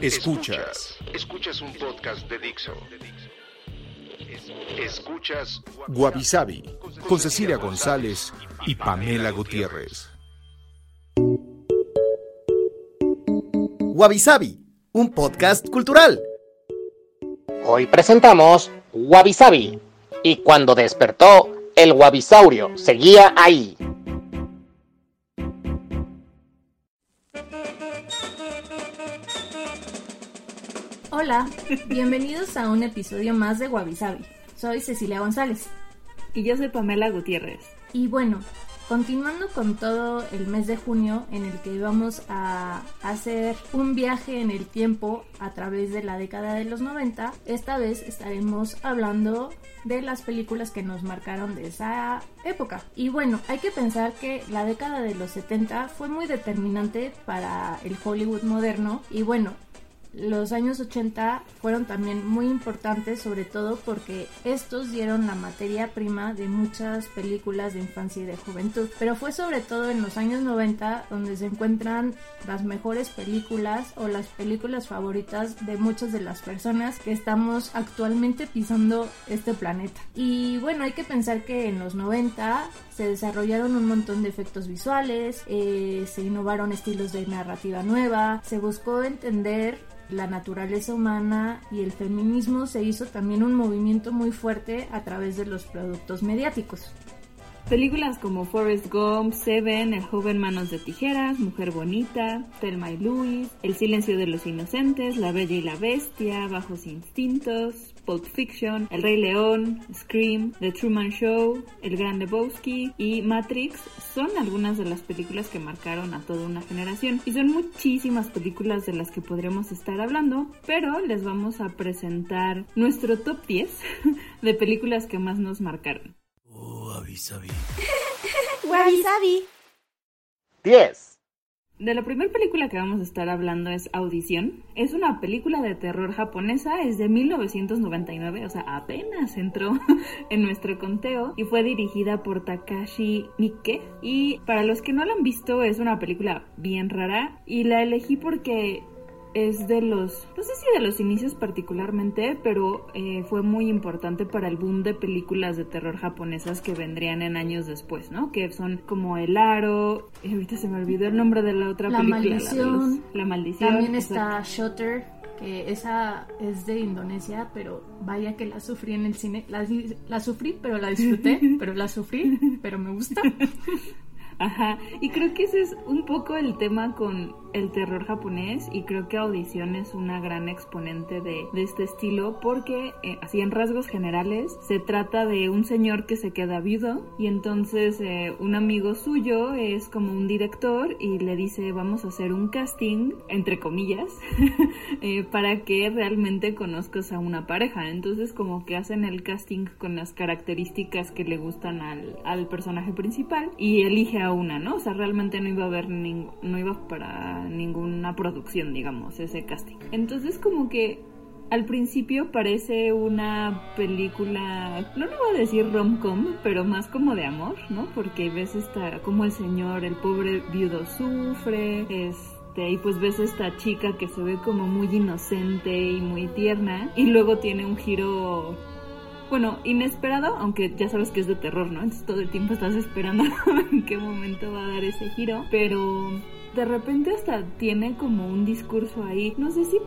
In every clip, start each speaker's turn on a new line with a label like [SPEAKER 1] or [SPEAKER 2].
[SPEAKER 1] Escuchas. Escuchas un podcast de Dixo. Escuchas Guavisabi con Cecilia González y Pamela Gutiérrez.
[SPEAKER 2] Wabi un podcast cultural.
[SPEAKER 3] Hoy presentamos Wabi Sabi. Y cuando despertó, el Wabisaurio seguía ahí.
[SPEAKER 4] Hola, bienvenidos a un episodio más de Wabi Sabi. Soy Cecilia González.
[SPEAKER 5] Y yo soy Pamela Gutiérrez.
[SPEAKER 4] Y bueno, Continuando con todo el mes de junio en el que vamos a hacer un viaje en el tiempo a través de la década de los 90, esta vez estaremos hablando de las películas que nos marcaron de esa época. Y bueno, hay que pensar que la década de los 70 fue muy determinante para el Hollywood moderno y bueno, los años 80 fueron también muy importantes, sobre todo porque estos dieron la materia prima de muchas películas de infancia y de juventud. Pero fue sobre todo en los años 90 donde se encuentran las mejores películas o las películas favoritas de muchas de las personas que estamos actualmente pisando este planeta. Y bueno, hay que pensar que en los 90 se desarrollaron un montón de efectos visuales, eh, se innovaron estilos de narrativa nueva, se buscó entender la naturaleza humana y el feminismo se hizo también un movimiento muy fuerte a través de los productos mediáticos.
[SPEAKER 5] Películas como Forrest Gump, Seven, El joven manos de tijeras, Mujer bonita, Thelma y Louise, El silencio de los inocentes, La bella y la bestia, Bajos instintos, Pulp Fiction, El rey león, Scream, The Truman Show, El gran Lebowski y Matrix son algunas de las películas que marcaron a toda una generación y son muchísimas películas de las que podríamos estar hablando, pero les vamos a presentar nuestro top 10 de películas que más nos marcaron.
[SPEAKER 6] Wabi Sabi.
[SPEAKER 7] Wabi Sabi.
[SPEAKER 3] 10.
[SPEAKER 5] De la primera película que vamos a estar hablando es Audición. Es una película de terror japonesa, es de 1999, o sea, apenas entró en nuestro conteo y fue dirigida por Takashi Miike. Y para los que no la han visto, es una película bien rara y la elegí porque es de los, no sé si de los inicios particularmente, pero eh, fue muy importante para el boom de películas de terror japonesas que vendrían en años después, ¿no? Que son como El Aro, y ahorita se me olvidó el nombre de la otra
[SPEAKER 4] la
[SPEAKER 5] película.
[SPEAKER 4] Maldición.
[SPEAKER 5] La, Maldición.
[SPEAKER 4] También está Shutter, que esa es de Indonesia, pero vaya que la sufrí en el cine. La, la sufrí, pero la disfruté, pero la sufrí, pero me gusta.
[SPEAKER 5] Ajá, y creo que ese es un poco el tema con el terror japonés y creo que Audición es una gran exponente de, este estilo porque eh, así en rasgos generales se trata de un señor que se queda viudo y entonces eh, un amigo suyo es como un director y le dice vamos a hacer un casting entre comillas eh, para que realmente conozcas a una pareja entonces como que hacen el casting con las características que le gustan al, al personaje principal y elige a una, ¿no? O sea, realmente no iba a haber no iba para ninguna producción, digamos, ese casting. Entonces como que al principio parece una película, no le voy a decir rom-com, pero más como de amor, ¿no? Porque ves esta, como el señor, el pobre viudo sufre, este, y pues ves esta chica que se ve como muy inocente y muy tierna, y luego tiene un giro bueno, inesperado, aunque ya sabes que es de terror, ¿no? Entonces todo el tiempo estás esperando en qué momento va a dar ese giro, pero de repente hasta tiene como un discurso ahí, no sé si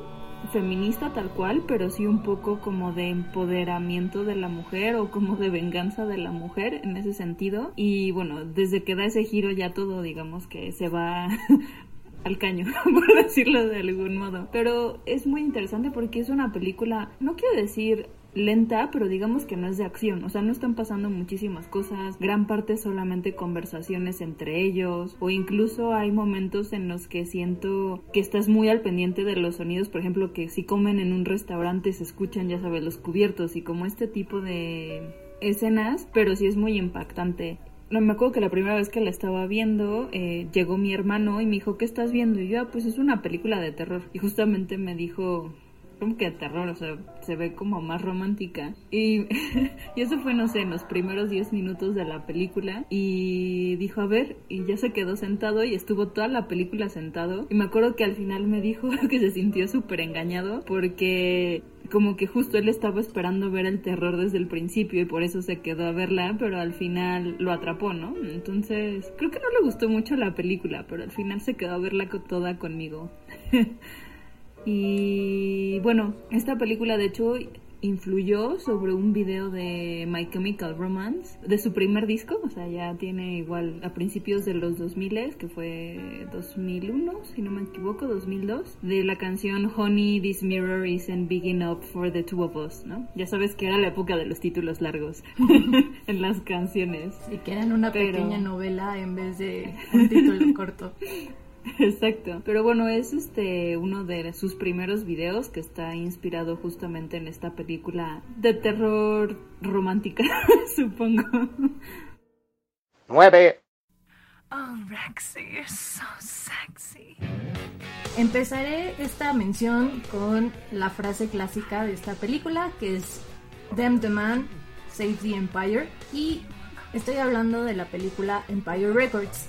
[SPEAKER 5] feminista tal cual, pero sí un poco como de empoderamiento de la mujer o como de venganza de la mujer en ese sentido. Y bueno, desde que da ese giro ya todo digamos que se va al caño, por decirlo de algún modo. Pero es muy interesante porque es una película, no quiero decir lenta, pero digamos que no es de acción, o sea, no están pasando muchísimas cosas, gran parte solamente conversaciones entre ellos, o incluso hay momentos en los que siento que estás muy al pendiente de los sonidos, por ejemplo, que si comen en un restaurante se escuchan, ya sabes, los cubiertos y como este tipo de escenas, pero sí es muy impactante. No me acuerdo que la primera vez que la estaba viendo, eh, llegó mi hermano y me dijo, ¿qué estás viendo? Y yo, ah, pues es una película de terror. Y justamente me dijo, como que terror, o sea, se ve como más romántica. Y, y eso fue, no sé, en los primeros 10 minutos de la película. Y dijo, a ver, y ya se quedó sentado y estuvo toda la película sentado. Y me acuerdo que al final me dijo que se sintió súper engañado porque como que justo él estaba esperando ver el terror desde el principio y por eso se quedó a verla, pero al final lo atrapó, ¿no? Entonces, creo que no le gustó mucho la película, pero al final se quedó a verla toda conmigo. Y bueno, esta película de hecho influyó sobre un video de My Chemical Romance, de su primer disco, o sea, ya tiene igual a principios de los 2000, que fue 2001, si no me equivoco, 2002, de la canción Honey, This Mirror Isn't Big Enough for the Two of Us, ¿no? Ya sabes que era la época de los títulos largos en las canciones.
[SPEAKER 4] Y que eran una pequeña novela en vez de un título corto.
[SPEAKER 5] Exacto. Pero bueno, es este uno de sus primeros videos que está inspirado justamente en esta película de terror romántica, supongo.
[SPEAKER 3] 9.
[SPEAKER 7] Oh, Rexy, you're so sexy.
[SPEAKER 4] Empezaré esta mención con la frase clásica de esta película, que es Them the Man, Save the Empire. Y estoy hablando de la película Empire Records.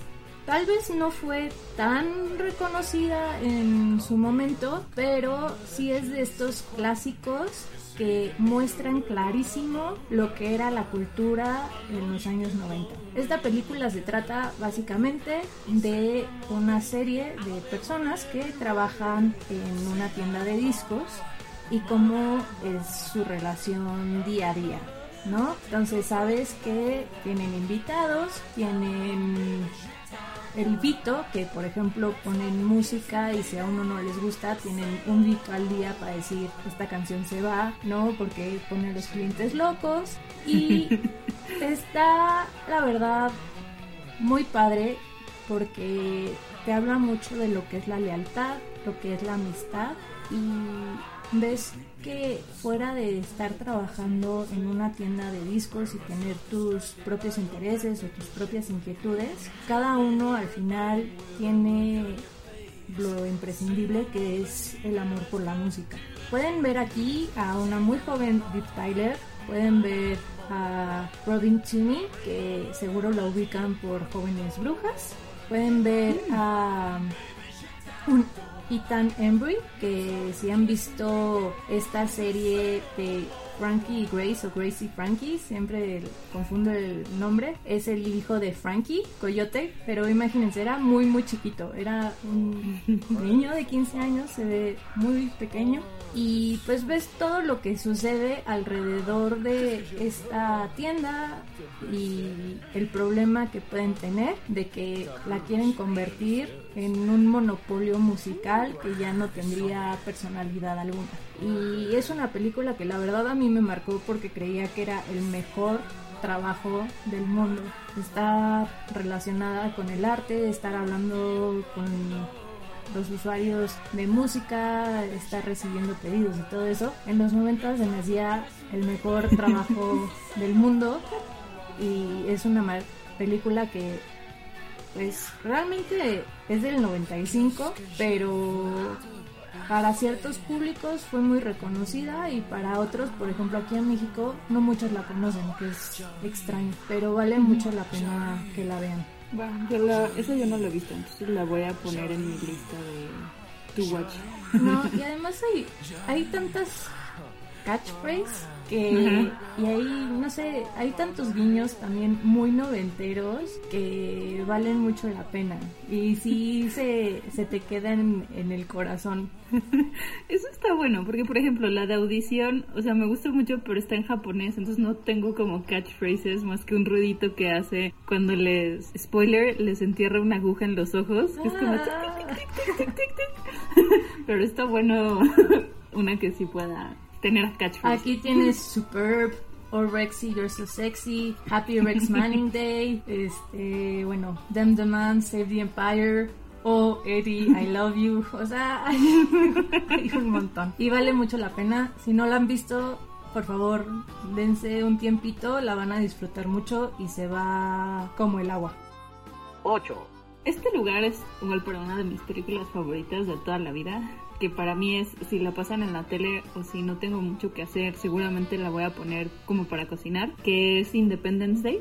[SPEAKER 4] Tal vez no fue tan reconocida en su momento, pero sí es de estos clásicos que muestran clarísimo lo que era la cultura en los años 90. Esta película se trata básicamente de una serie de personas que trabajan en una tienda de discos y cómo es su relación día a día. ¿No? Entonces sabes que tienen invitados, tienen el Vito, que por ejemplo ponen música y si a uno no les gusta, tienen un Vito al día para decir esta canción se va, ¿no? Porque ponen los clientes locos. Y está, la verdad, muy padre porque te habla mucho de lo que es la lealtad, lo que es la amistad y ves que fuera de estar trabajando en una tienda de discos y tener tus propios intereses o tus propias inquietudes, cada uno al final tiene lo imprescindible que es el amor por la música. Pueden ver aquí a una muy joven Deep Tyler, pueden ver a Robin Tooney, que seguro la ubican por Jóvenes Brujas, pueden ver a un Ethan Embry, que si han visto esta serie de Frankie y Grace o Gracie Frankie, siempre confundo el nombre, es el hijo de Frankie, Coyote, pero imagínense, era muy muy chiquito, era un niño de 15 años, se ve muy pequeño y pues ves todo lo que sucede alrededor de esta tienda y el problema que pueden tener de que la quieren convertir en un monopolio musical que ya no tendría personalidad alguna. Y es una película que la verdad a mí me marcó porque creía que era el mejor trabajo del mundo. Estar relacionada con el arte, estar hablando con los usuarios de música, estar recibiendo pedidos y todo eso. En los 90 se me hacía el mejor trabajo del mundo y es una película que pues realmente es del 95, pero para ciertos públicos fue muy reconocida y para otros, por ejemplo aquí en México, no muchos la conocen, que es extraño, pero vale mucho la pena que la vean.
[SPEAKER 5] Bueno, yo la, esa yo no la he visto, entonces la voy a poner en mi lista de To Watch.
[SPEAKER 4] No, y además hay, hay tantas catchphrases que y hay no sé hay tantos guiños también muy noventeros que valen mucho la pena. Y sí se, se te quedan en el corazón.
[SPEAKER 5] Eso está bueno porque por ejemplo la de audición o sea me gusta mucho pero está en japonés entonces no tengo como catchphrases más que un ruidito que hace cuando les spoiler les entierra una aguja en los ojos. Es como pero está bueno una que sí pueda tener.
[SPEAKER 4] Aquí tienes Superb, or Rexy, You're So Sexy, Happy Rex Manning Day, este, bueno, Them the Man, Save the Empire, o Eddie, I Love You, o sea, hay, hay un montón. Y vale mucho la pena, si no la han visto, por favor, dense un tiempito, la van a disfrutar mucho y se va como el agua.
[SPEAKER 3] 8.
[SPEAKER 5] Este lugar es igual para una de mis películas favoritas de toda la vida, que para mí es, si la pasan en la tele o si no tengo mucho que hacer, seguramente la voy a poner como para cocinar, que es Independence Day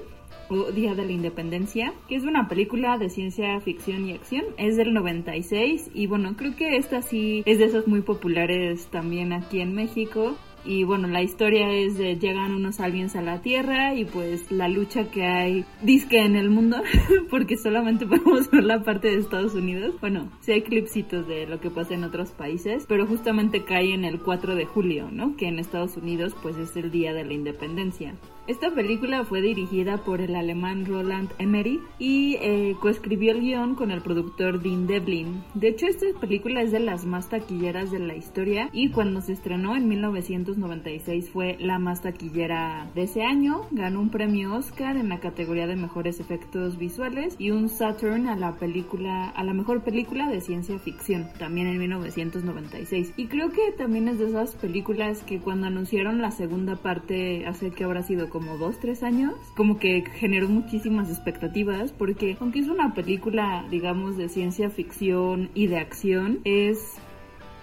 [SPEAKER 5] o Día de la Independencia, que es una película de ciencia ficción y acción. Es del 96 y bueno, creo que esta sí es de esas muy populares también aquí en México. Y bueno, la historia es de llegan unos aliens a la Tierra y pues la lucha que hay disque en el mundo, porque solamente podemos ver la parte de Estados Unidos. Bueno, sí hay clipsitos de lo que pasa en otros países, pero justamente cae en el 4 de julio, ¿no? Que en Estados Unidos pues es el día de la independencia. Esta película fue dirigida por el alemán Roland Emmerich y eh, coescribió el guion con el productor Dean Devlin. De hecho, esta película es de las más taquilleras de la historia y cuando se estrenó en 1996 fue la más taquillera de ese año. Ganó un premio Oscar en la categoría de mejores efectos visuales y un Saturn a la película a la mejor película de ciencia ficción, también en 1996. Y creo que también es de esas películas que cuando anunciaron la segunda parte hace que habrá sido como dos, tres años, como que generó muchísimas expectativas porque aunque es una película, digamos, de ciencia ficción y de acción, es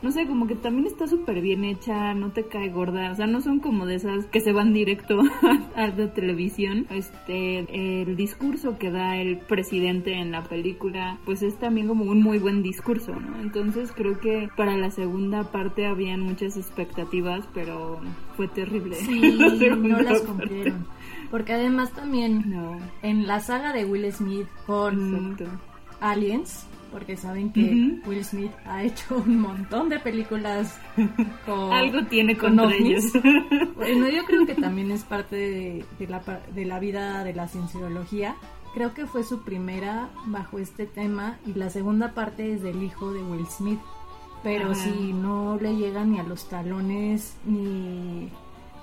[SPEAKER 5] no sé, como que también está súper bien hecha, no te cae gorda, o sea, no son como de esas que se van directo a la televisión. Este, el discurso que da el presidente en la película, pues es también como un muy buen discurso, ¿no? Entonces creo que para la segunda parte habían muchas expectativas, pero fue terrible.
[SPEAKER 4] Sí, no las cumplieron. Porque además también
[SPEAKER 5] No.
[SPEAKER 4] en la saga de Will Smith con
[SPEAKER 5] Exacto.
[SPEAKER 4] Aliens, porque saben que. Will Smith ha hecho un montón de películas con
[SPEAKER 5] Algo tiene
[SPEAKER 4] con
[SPEAKER 5] ellos.
[SPEAKER 4] Bueno, yo creo que también es parte de, de la, de la vida de la cienciología. Creo que fue su primera bajo este tema y la segunda parte es del hijo de Will Smith. Pero
[SPEAKER 5] Ajá.
[SPEAKER 4] si no le llega ni a los talones ni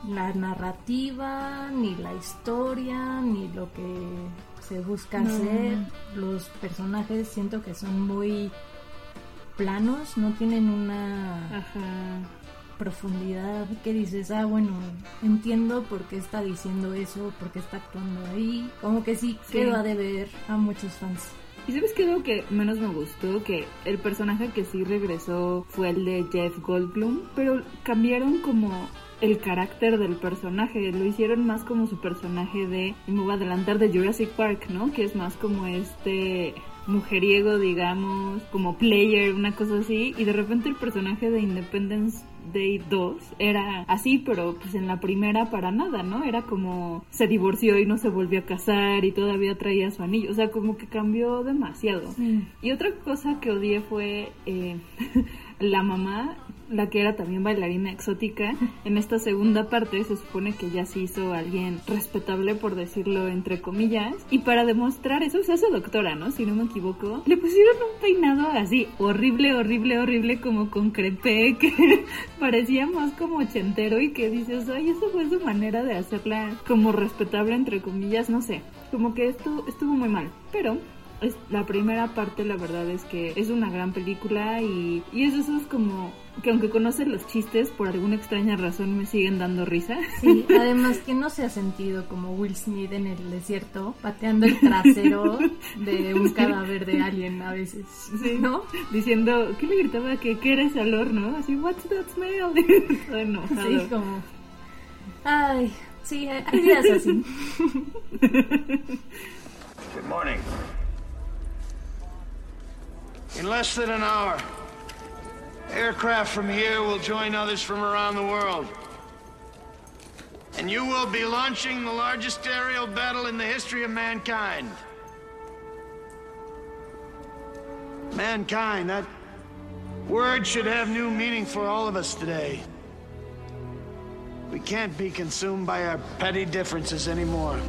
[SPEAKER 4] la narrativa, ni la historia, ni lo que se busca
[SPEAKER 5] No.
[SPEAKER 4] hacer. Los personajes siento que son muy planos, no tienen una
[SPEAKER 5] Ajá.
[SPEAKER 4] profundidad que dices, ah, bueno, entiendo por qué está diciendo eso, por qué está actuando ahí. Como que sí,
[SPEAKER 5] Sí.
[SPEAKER 4] quedó a deber a muchos fans.
[SPEAKER 5] ¿Y sabes qué es lo que menos me gustó? Que el personaje que sí regresó fue el de Jeff Goldblum, pero cambiaron como el carácter del personaje, lo hicieron más como su personaje de, me voy a adelantar, de Jurassic Park, ¿no? Que es más como este mujeriego, digamos, como player, una cosa así, y de repente el personaje de Independence Day 2 era así, pero pues en la primera para nada, ¿no? Era como se divorció y no se volvió a casar y todavía traía su anillo, o sea, como que cambió demasiado. Y otra cosa que odié fue eh, la mamá, la que era también bailarina exótica. En esta segunda parte se supone que ya se hizo alguien respetable, por decirlo entre comillas. Y para demostrar eso, se hace doctora, ¿no? Si no me equivoco. Le pusieron un peinado así, horrible, horrible, horrible, como con crepé, que parecía más como ochentero y que dices, ay, eso fue su manera de hacerla como respetable, entre comillas, no sé. Como que esto estuvo muy mal. Pero la primera parte la verdad es que es una gran película y, y es de esos como que aunque conocen los chistes por alguna extraña razón me siguen dando risa.
[SPEAKER 4] Sí, además que no se ha sentido como Will Smith en el desierto pateando el trasero de un cadáver de alien a veces,
[SPEAKER 5] Sí.
[SPEAKER 4] ¿no?
[SPEAKER 5] Diciendo, ¿qué le gritaba? Que qué era ese olor, ¿no? Así, what's that smell? Todo enojado.
[SPEAKER 4] Sí, como... Ay, sí, hay hay días así.
[SPEAKER 6] Good morning. In less than an hour, aircraft from here will join others from around the world. And you will be launching the largest aerial battle in the history of mankind. Mankind, that word should have new meaning for all of us today. We can't be consumed by our petty differences anymore.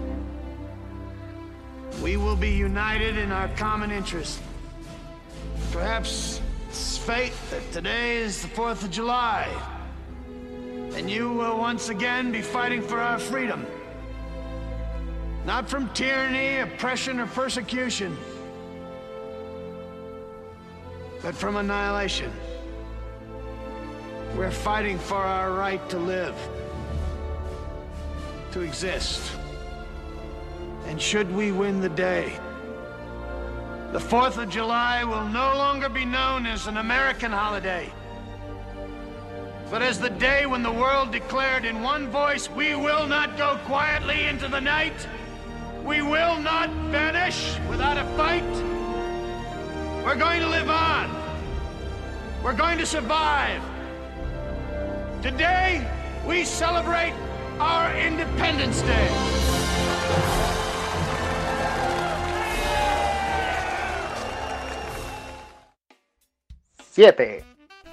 [SPEAKER 6] We will be united in our common interest. Perhaps it's fate that today is the 4th of July. And you will once again be fighting for our freedom. Not from tyranny, oppression, or persecution, but from annihilation. We're fighting for our right to live, to exist. And should we win the day, the 4th of July will no longer be known as an American holiday, but as the day when the world declared in one voice, we will not go quietly into the night. We will not vanish without a fight. We're going to live on. We're going to survive. Today, we celebrate our Independence Day.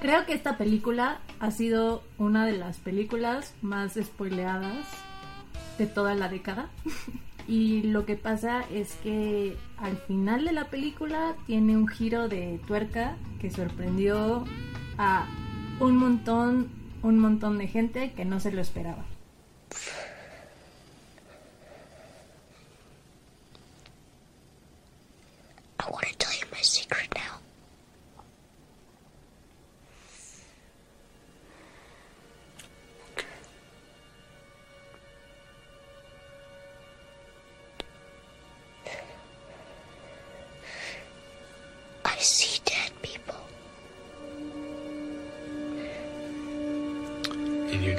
[SPEAKER 4] Creo que esta película ha sido una de las películas más spoileadas de toda la década. Y lo que pasa es que al final de la película tiene un giro de tuerca que sorprendió a un montón, un montón de gente que no se lo esperaba.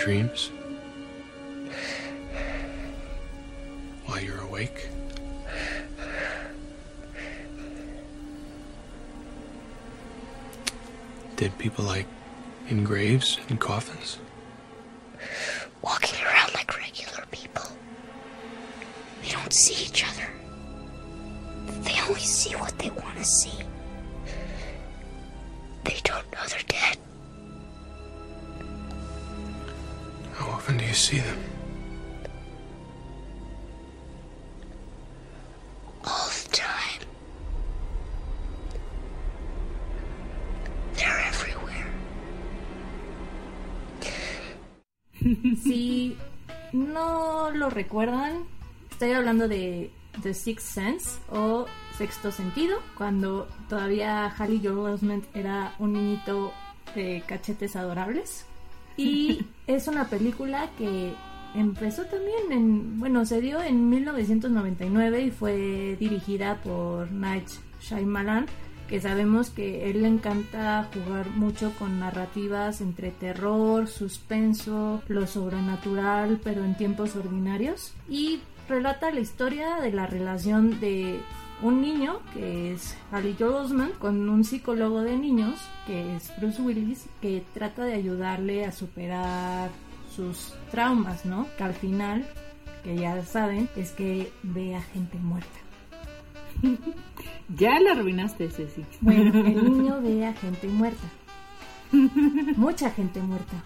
[SPEAKER 8] Dreams? While you're awake? Dead people like in graves and coffins?
[SPEAKER 9] Walking around like regular people. They don't see each other. They only see what they want to see.
[SPEAKER 8] See them?
[SPEAKER 9] All the time. They're everywhere.
[SPEAKER 4] Si no lo recuerdan, estoy hablando de The Sixth Sense o Sexto Sentido, cuando todavía Hallie Joel Osment era un niñito de cachetes adorables. Y es una película que empezó también en, bueno, se dio en 1999 y fue dirigida por Night Shyamalan, que sabemos que él le encanta jugar mucho con narrativas entre terror, suspenso, lo sobrenatural, pero en tiempos ordinarios. Y relata la historia de la relación de un niño que es Hallie Joel Osment con un psicólogo de niños que es Bruce Willis que trata de ayudarle a superar sus traumas, ¿no? Que al final, que ya saben, es que ve a gente muerta.
[SPEAKER 5] Ya la arruinaste, Ceci.
[SPEAKER 4] Bueno, el niño ve a gente muerta. Mucha gente muerta.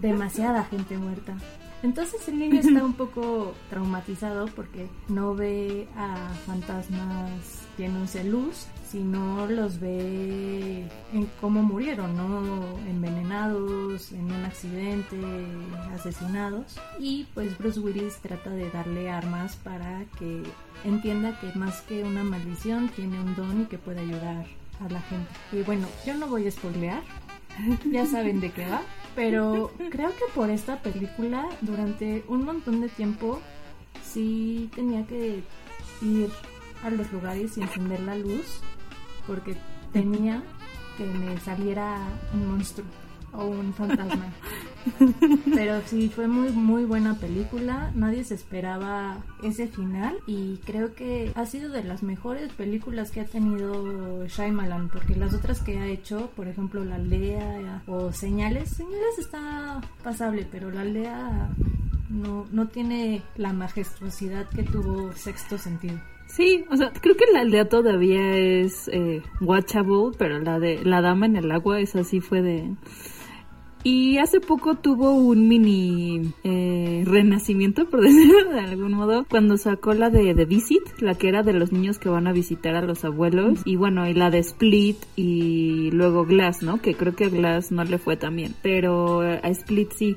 [SPEAKER 4] Demasiada gente muerta. Entonces el niño está un poco traumatizado porque no ve a fantasmas llenos de luz, sino los ve en cómo murieron, ¿no? Envenenados, en un accidente, asesinados. Y pues Bruce Willis trata de darle armas para que entienda que más que una maldición tiene un don y que puede ayudar a la gente. Y bueno, yo no voy a spoilear, ya saben de qué va, pero creo que por esta película durante un montón de tiempo sí tenía que ir a los lugares y encender la luz porque tenía que me saliera un monstruo o un fantasma. Pero sí, fue muy, muy buena película. Nadie se esperaba ese final. Y creo que ha sido de las mejores películas que ha tenido Shyamalan. Porque las otras que ha hecho, por ejemplo, La Aldea o Señales, Señales está pasable, pero La Aldea no, no tiene la majestuosidad que tuvo Sexto Sentido.
[SPEAKER 5] Sí, o sea, creo que la aldea todavía es eh, watchable, pero la de la dama en el agua, esa sí fue de... Y hace poco tuvo un mini eh, renacimiento, por decirlo de algún modo, cuando sacó la de The Visit, la que era de los niños que van a visitar a los abuelos. Y bueno, y la de Split y luego Glass, ¿no? Que creo que Glass no le fue tan bien. Pero a Split sí.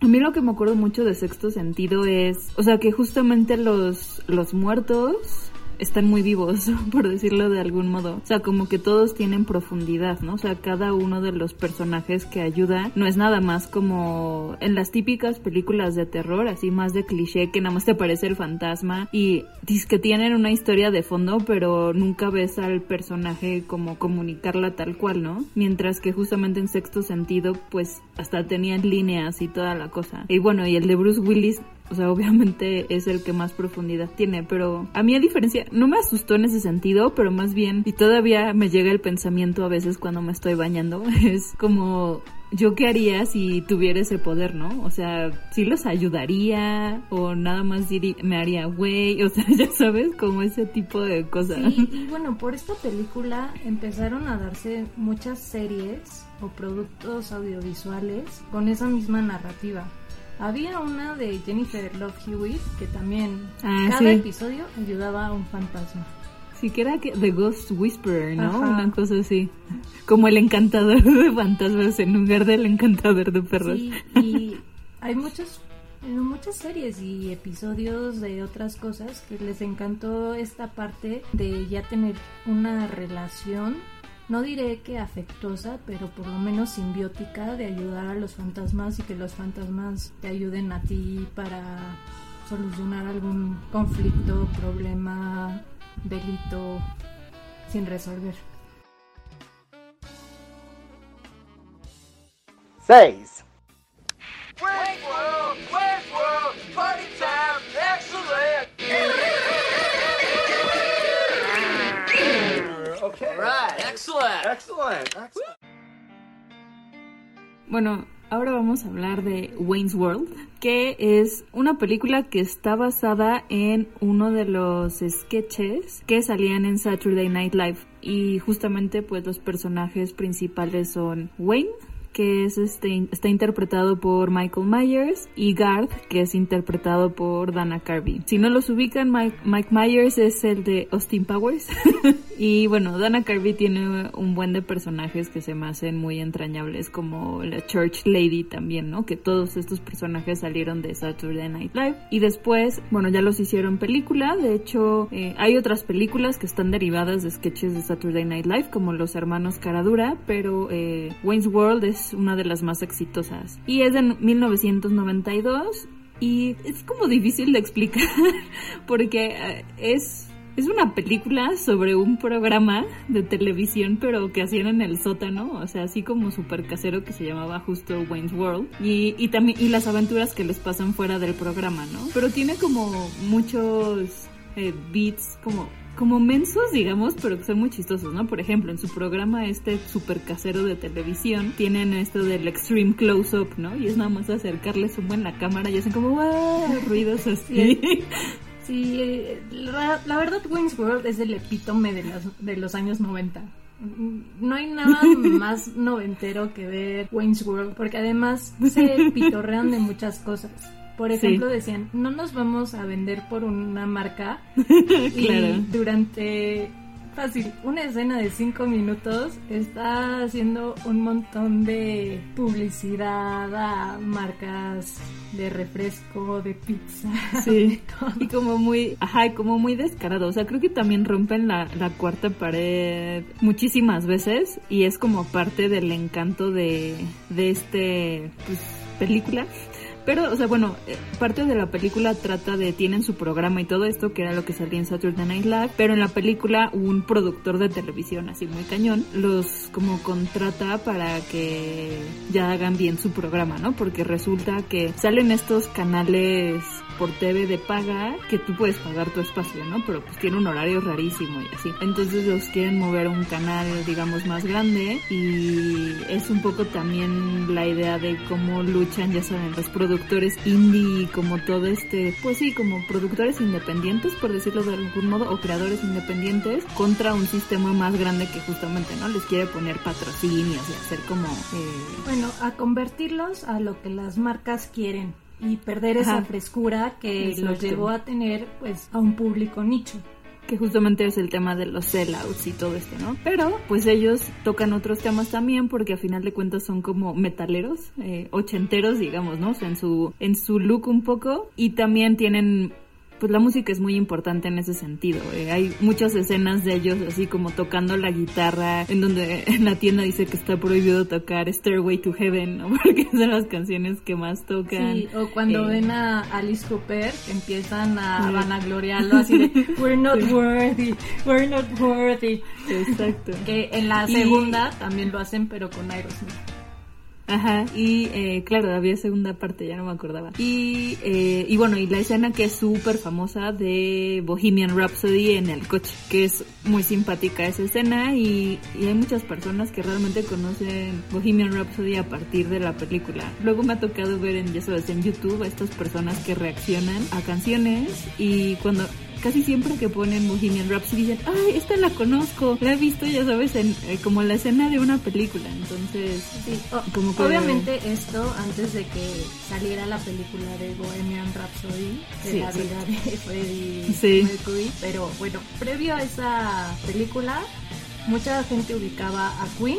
[SPEAKER 5] A mí lo que me acuerdo mucho de Sexto Sentido es, o sea, que justamente los, los muertos están muy vivos, por decirlo de algún modo. O sea, como que todos tienen profundidad, ¿no? O sea, cada uno de los personajes que ayuda no es nada más como en las típicas películas de terror, así más de cliché, que nada más te aparece el fantasma y dices que tienen una historia de fondo, pero nunca ves al personaje como comunicarla tal cual, ¿no? Mientras que justamente en sexto sentido, pues hasta tenían líneas y toda la cosa. Y bueno, y el de Bruce Willis o sea, obviamente es el que más profundidad tiene, pero a mí a diferencia, no me asustó en ese sentido, pero más bien, y todavía me llega el pensamiento a veces cuando me estoy bañando, es como yo qué haría si tuviera ese poder, ¿no? O sea, si los ayudaría o nada más me haría güey, o sea, ya sabes, como ese tipo de cosas.
[SPEAKER 4] Sí, y bueno, por esta película empezaron a darse muchas series o productos audiovisuales con esa misma narrativa. Había una de Jennifer Love Hewitt que también ah, cada episodio ayudaba a un fantasma.
[SPEAKER 5] Sí, que era The Ghost Whisperer, ¿no? Una cosa así. Como el encantador de fantasmas en lugar del encantador de perros.
[SPEAKER 4] Sí, y hay muchos muchas series y episodios de otras cosas que les encantó esta parte de ya tener una relación no diré que afectuosa, pero por lo menos simbiótica de ayudar a los fantasmas y que los fantasmas te ayuden a ti para solucionar algún conflicto, problema, delito sin resolver.
[SPEAKER 3] 6.
[SPEAKER 5] Bueno, ahora vamos a hablar de Wayne's World, que es una película que está basada en uno de los sketches que salían en Saturday Night Live. Y justamente pues los personajes principales son Wayne, que es este, está interpretado por Michael Myers, y Garth, que es interpretado por Dana Carvey. Si no los ubican, Mike, Myers es el de Austin Powers. y bueno, Dana Carvey tiene un buen de personajes que se me hacen muy entrañables, como la Church Lady también, ¿no? Que todos estos personajes salieron de Saturday Night Live. Y después, bueno, ya los hicieron película. De hecho, eh, hay otras películas que están derivadas de sketches de Saturday Night Live, como Los Hermanos Caradura, pero eh, Wayne's World es una de las más exitosas. Y es de 1992 y es como difícil de explicar porque eh, es es una película sobre un programa de televisión, pero que hacían en el sótano, o sea, así como súper casero que se llamaba justo Wayne's World. Y, y, también, y las aventuras que les pasan fuera del programa, ¿no? Pero tiene como muchos eh, beats como como mensos, digamos, pero que son muy chistosos, ¿no? Por ejemplo, en su programa este super casero de televisión, tienen esto del extreme close-up, ¿no? Y es nada más acercarles un buen la cámara y hacen como ¡Wow! ruidos así.
[SPEAKER 4] Sí, la, la, verdad Wayne's World es el epítome de, las, de los años 90. No hay nada más noventero que ver Wayne's World, porque además se pitorrean de muchas cosas. Por ejemplo, decían, no nos vamos a vender por una marca y durante fácil, una escena de cinco minutos está haciendo un montón de publicidad a marcas de refresco, de pizza.
[SPEAKER 5] Sí, y como muy, ajá, como muy descarado. O sea, creo que también rompen la, la cuarta pared muchísimas veces y es como parte del encanto de, de este, pues, película pero, o sea, bueno, eh, parte de la película trata de, tienen su programa y todo esto, que era lo que salía en Saturday Night Live, pero en la película un productor de televisión, así muy cañón, los como contrata para que ya hagan bien su programa, ¿no? Porque resulta que salen estos canales por TV de paga que tú puedes pagar tu espacio, ¿no? Pero pues tiene un horario rarísimo y así. Entonces los quieren mover a un canal, digamos, más grande y es un poco también la idea de cómo luchan, ya saben, los productores indie y como todo este, pues sí, como productores independientes, por decirlo de algún modo, o creadores independientes, contra un sistema más grande que justamente, ¿no? Les quiere poner patrocinios y hacer como... Eh...
[SPEAKER 4] Bueno, a convertirlos a lo que las marcas quieren y perder esa frescura que los llevó a tener pues a un público nicho
[SPEAKER 5] que justamente es el tema de los sellouts y todo esto, ¿no? Pero pues ellos tocan otros temas también porque a final de cuentas son como metaleros, eh, ochenteros, digamos, ¿no? O sea, en su, en su look un poco y también tienen pues la música es muy importante en ese sentido. Eh. Hay muchas escenas de ellos así como tocando la guitarra, en donde en la tienda dice que está prohibido tocar Stairway to Heaven, ¿no? porque son las canciones que más tocan.
[SPEAKER 4] Sí, o cuando eh, ven a Alice Cooper, empiezan a vanagloriarlo así de We're not worthy, we're not worthy.
[SPEAKER 5] Exacto.
[SPEAKER 4] Que en la segunda también lo hacen, pero con Aerosmith.
[SPEAKER 5] Ajá, y eh, claro, había segunda parte, ya no me acordaba. Y, eh, y bueno, y la escena que es súper famosa de Bohemian Rhapsody en el coche, que es muy simpática esa escena y, y hay muchas personas que realmente conocen Bohemian Rhapsody a partir de la película. Luego me ha tocado ver en, ya sabes, en YouTube a estas personas que reaccionan a canciones y cuando casi siempre que ponen Bohemian Rhapsody dicen, ay, esta la conozco, la he visto, ya sabes, en, eh, como la escena de una película. Entonces,
[SPEAKER 4] sí, como obviamente esto antes de que saliera la película de Bohemian Rhapsody, de la vida de Freddie Mercury, pero bueno, previo a esa película, mucha gente ubicaba a Queen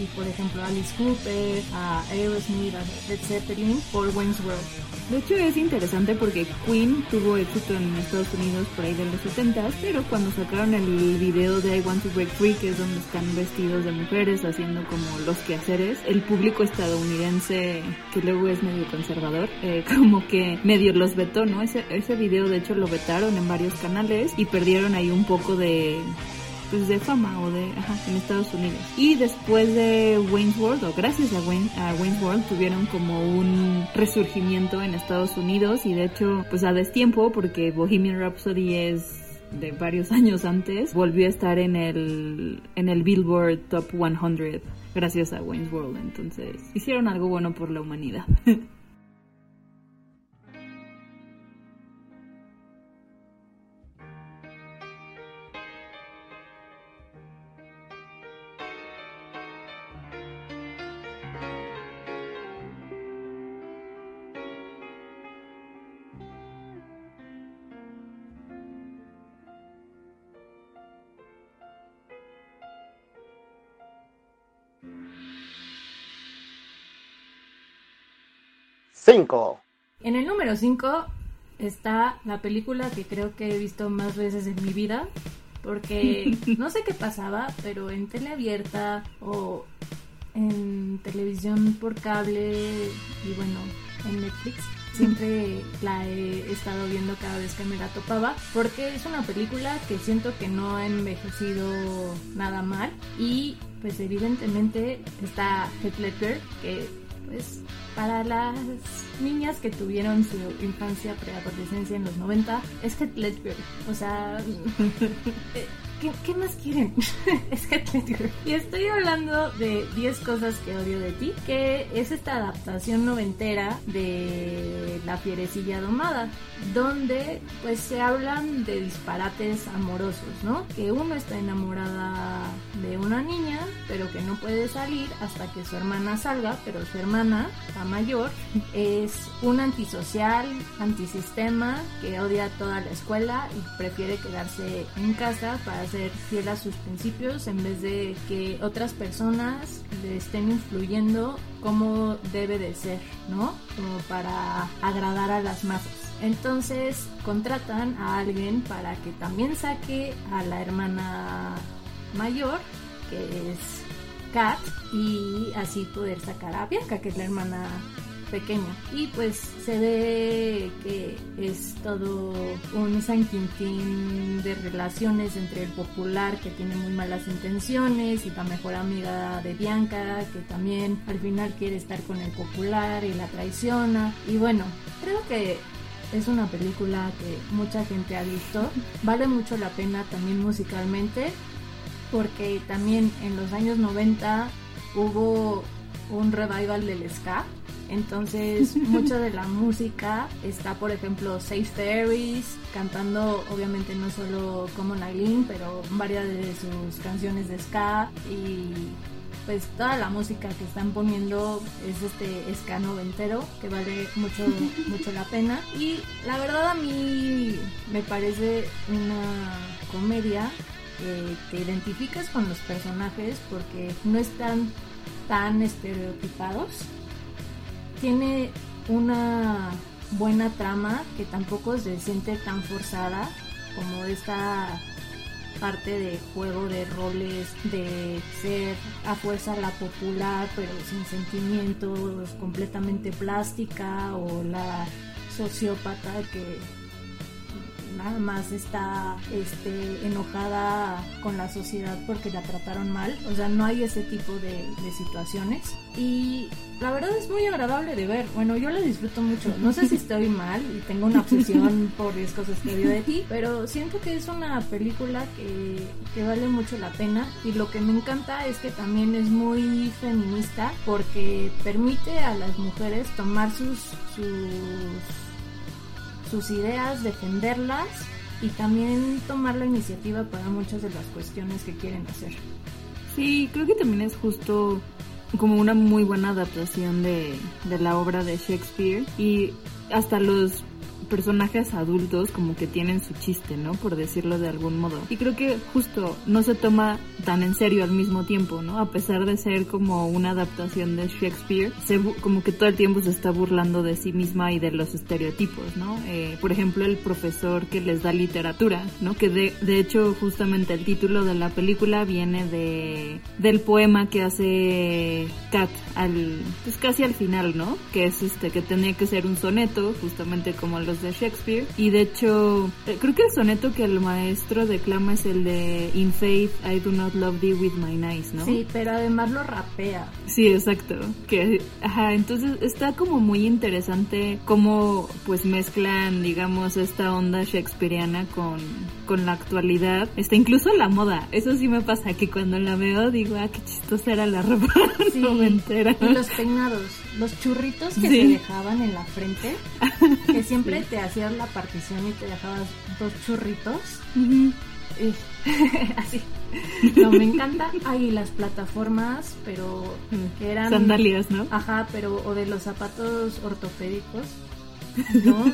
[SPEAKER 4] y por ejemplo Alice Cooper, Aerosmith, Led Zeppelin por Wayne's World.
[SPEAKER 5] De hecho es interesante porque Queen tuvo éxito en Estados Unidos por ahí de los 70 pero cuando sacaron el video de I Want to Break Free, que es donde están vestidos de mujeres haciendo como los quehaceres, el público estadounidense, que luego es medio conservador, eh, como que medio los vetó, ¿no? Ese, ese video de hecho lo vetaron en varios canales y perdieron ahí un poco de pues de fama o de ajá, en Estados Unidos. Y después de Wayne's World o gracias a, Wayne, a Wayne's World tuvieron como un resurgimiento en Estados Unidos. Y de hecho pues a destiempo porque Bohemian Rhapsody es de varios años antes volvió a estar en el en el Billboard Top 100 gracias a Wayne's World. Entonces hicieron algo bueno por la humanidad
[SPEAKER 3] 5.
[SPEAKER 4] En el número 5 está la película que creo que he visto más veces en mi vida. Porque no sé qué pasaba, pero en tele abierta o en televisión por cable y bueno, en Netflix siempre la he estado viendo cada vez que me la topaba porque es una película que siento que no ha envejecido nada mal y pues evidentemente está Heath Ledger que pues para las niñas que tuvieron su infancia, preadolescencia en los 90, es que Ledger. O sea, eh, ¿Qué, más quieren? es que Y estoy hablando de 10 cosas que odio de ti, que es esta adaptación noventera de La fierecilla domada, donde pues se hablan de disparates amorosos, ¿no? Que uno está enamorada de una niña, pero que no puede salir hasta que su hermana salga, pero su hermana, la mayor, es un antisocial, antisistema, que odia toda la escuela y prefiere quedarse en casa para ser fiel a sus principios en vez de que otras personas le estén influyendo como debe de ser, ¿no? Como para agradar a las masas. Entonces contratan a alguien para que también saque a la hermana mayor, que es Kat, y así poder sacar a Bianca, que es la hermana pequeña. Y pues se ve que es todo un San Quintín de relaciones entre el popular que tiene muy malas intenciones y la mejor amiga de Bianca que también al final quiere estar con el popular y la traiciona. Y bueno, creo que es una película que mucha gente ha visto. Vale mucho la pena también musicalmente porque también en los años 90 hubo un revival del ska Entonces, mucha de la música está, por ejemplo, Safe Fairies, cantando obviamente no solo como Nailin, pero varias de sus canciones de ska. Y pues toda la música que están poniendo es este ska noventero que vale mucho mucho la pena. Y la verdad a mí me parece una comedia que te identificas con los personajes porque no están tan estereotipados tiene una buena trama que tampoco se siente tan forzada como esta parte de juego de roles, de ser a fuerza la popular pero sin sentimientos, completamente plástica o la sociópata que nada más está este, enojada con la sociedad porque la trataron mal. O sea, no hay ese tipo de, de situaciones. Y la verdad es muy agradable de ver. Bueno, yo la disfruto mucho. No sé si estoy mal y tengo una obsesión por 10 cosas que vio de ti, pero siento que es una película que, que vale mucho la pena. Y lo que me encanta es que también es muy feminista porque permite a las mujeres tomar sus, sus sus ideas, defenderlas y también tomar la iniciativa para muchas de las cuestiones que quieren hacer.
[SPEAKER 5] Sí, creo que también es justo como una muy buena adaptación de, de la obra de Shakespeare. Y hasta los personajes adultos como que tienen su chiste, ¿no? Por decirlo de algún modo. Y creo que justo no se toma tan en serio al mismo tiempo, ¿no? A pesar de ser como una adaptación de Shakespeare, se, como que todo el tiempo se está burlando de sí misma y de los estereotipos, ¿no? Eh, por ejemplo, el profesor que les da literatura, ¿no? Que de, de hecho justamente el título de la película viene de del poema que hace Kat al pues casi al final, ¿no? Que es este que tenía que ser un soneto, justamente como los de Shakespeare. Y de hecho, eh, creo que el soneto que el maestro declama es el de In Faith I do not love thee with my eyes, ¿no?
[SPEAKER 4] Sí, pero además lo rapea.
[SPEAKER 5] Sí, exacto. Que, ajá, entonces está como muy interesante cómo pues mezclan, digamos, esta onda shakespeariana con, con la actualidad. Está incluso la moda. Eso sí me pasa que cuando la veo digo, ah, qué chistosa era la ropa
[SPEAKER 4] sí. Y los peinados, los churritos que se dejaban en la frente, que siempre te hacías la partición y te dejabas dos churritos. así. No, me encanta. Ahí las plataformas, pero que eran.
[SPEAKER 5] Sandalias, ¿no?
[SPEAKER 4] Ajá, pero o de los zapatos ortopédicos. ¿no?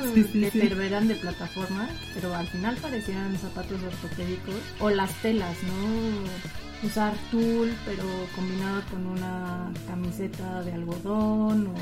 [SPEAKER 4] pero eran de plataforma, pero al final parecían zapatos ortopédicos. O las telas, ¿no? Usar tul, pero combinado con una camiseta de algodón o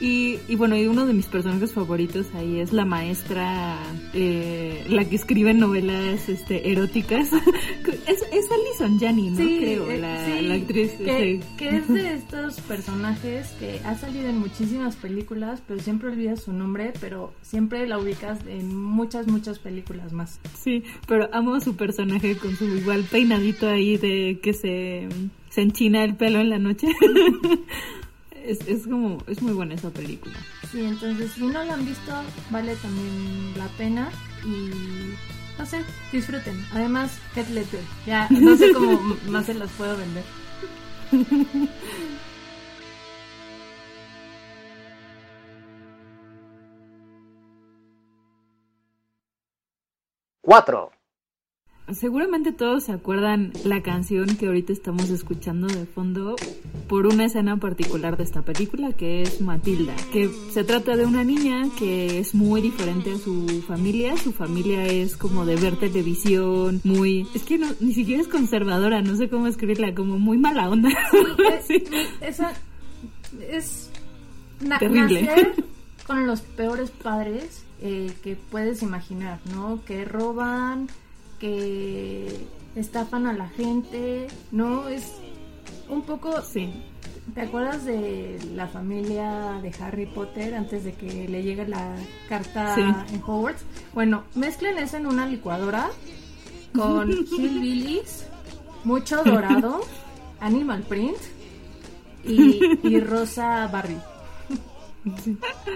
[SPEAKER 5] y, y, bueno, y uno de mis personajes favoritos ahí es la maestra, eh, la que escribe novelas este, eróticas. es, es Alison Janney, ¿no? Creo,
[SPEAKER 4] eh,
[SPEAKER 5] la,
[SPEAKER 4] sí,
[SPEAKER 5] la, actriz.
[SPEAKER 4] Que,
[SPEAKER 5] sí.
[SPEAKER 4] que, es de estos personajes que ha salido en muchísimas películas, pero siempre olvidas su nombre, pero siempre la ubicas en muchas, muchas películas más.
[SPEAKER 5] Sí, pero amo a su personaje con su igual peinadito ahí de que se, se enchina el pelo en la noche. es, es como, es muy buena esa película.
[SPEAKER 4] Sí, entonces si no la han visto, vale también la pena y no sé, disfruten. Además, Heath Ledger, ya no sé cómo más se las puedo vender.
[SPEAKER 3] Cuatro.
[SPEAKER 5] Seguramente todos se acuerdan la canción que ahorita estamos escuchando de fondo por una escena particular de esta película que es Matilda, que se trata de una niña que es muy diferente a su familia, su familia es como de ver televisión, muy, es que no, ni siquiera es conservadora, no sé cómo escribirla, como muy mala onda.
[SPEAKER 4] Sí. Esa es na
[SPEAKER 5] Terrible.
[SPEAKER 4] nacer con los peores padres eh, que puedes imaginar, ¿no? Que roban que estafan a la gente, ¿no? Es un poco...
[SPEAKER 5] Sí.
[SPEAKER 4] ¿Te acuerdas de la familia de Harry Potter antes de que le llegue la carta
[SPEAKER 5] Sí.
[SPEAKER 4] en Hogwarts? Bueno, mezclen eso en una licuadora con hillbillies, mucho dorado, animal print y, y rosa Barbie.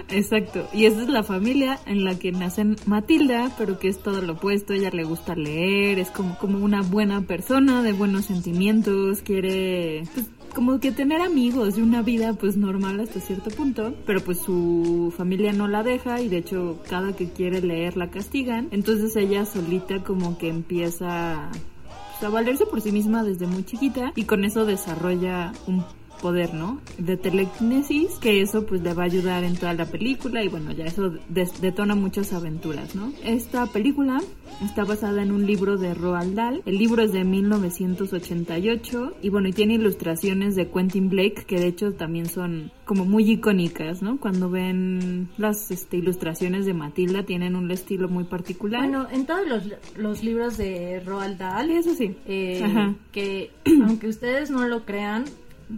[SPEAKER 5] Exacto, y esa es la familia en la que nace Matilda, pero que es todo lo opuesto, ella le gusta leer, es como, como una buena persona, de buenos sentimientos, quiere, pues, como que tener amigos y una vida pues normal hasta cierto punto, pero pues su familia no la deja y de hecho cada que quiere leer la castigan, entonces ella solita como que empieza pues, a valerse por sí misma desde muy chiquita y con eso desarrolla un poder, ¿no? De telequinesis, que eso pues le va a ayudar en toda la película y bueno, ya eso detona muchas aventuras, ¿no? Esta película está basada en un libro de Roald Dahl. El libro es de 1988 y bueno, y tiene ilustraciones de Quentin Blake que de hecho también son como muy icónicas, ¿no? Cuando ven las este, ilustraciones de Matilda tienen un estilo muy particular.
[SPEAKER 4] Bueno, en todos los, los libros de Roald Dahl,
[SPEAKER 5] eso sí,
[SPEAKER 4] eh, que aunque ustedes no lo crean,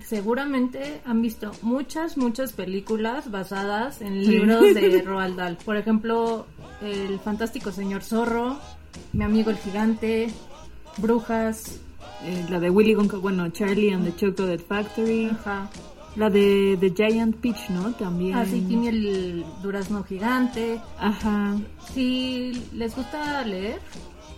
[SPEAKER 4] seguramente han visto muchas, muchas películas basadas en libros de Roald Dahl. Por ejemplo, El fantástico señor zorro, Mi amigo el gigante, Brujas.
[SPEAKER 5] Eh, la de Willy Wonka, bueno, Charlie and the Chocolate Factory. La de The Giant Peach, ¿no? También.
[SPEAKER 4] Ah, sí, tiene el durazno gigante.
[SPEAKER 5] Ajá.
[SPEAKER 4] Si les gusta leer,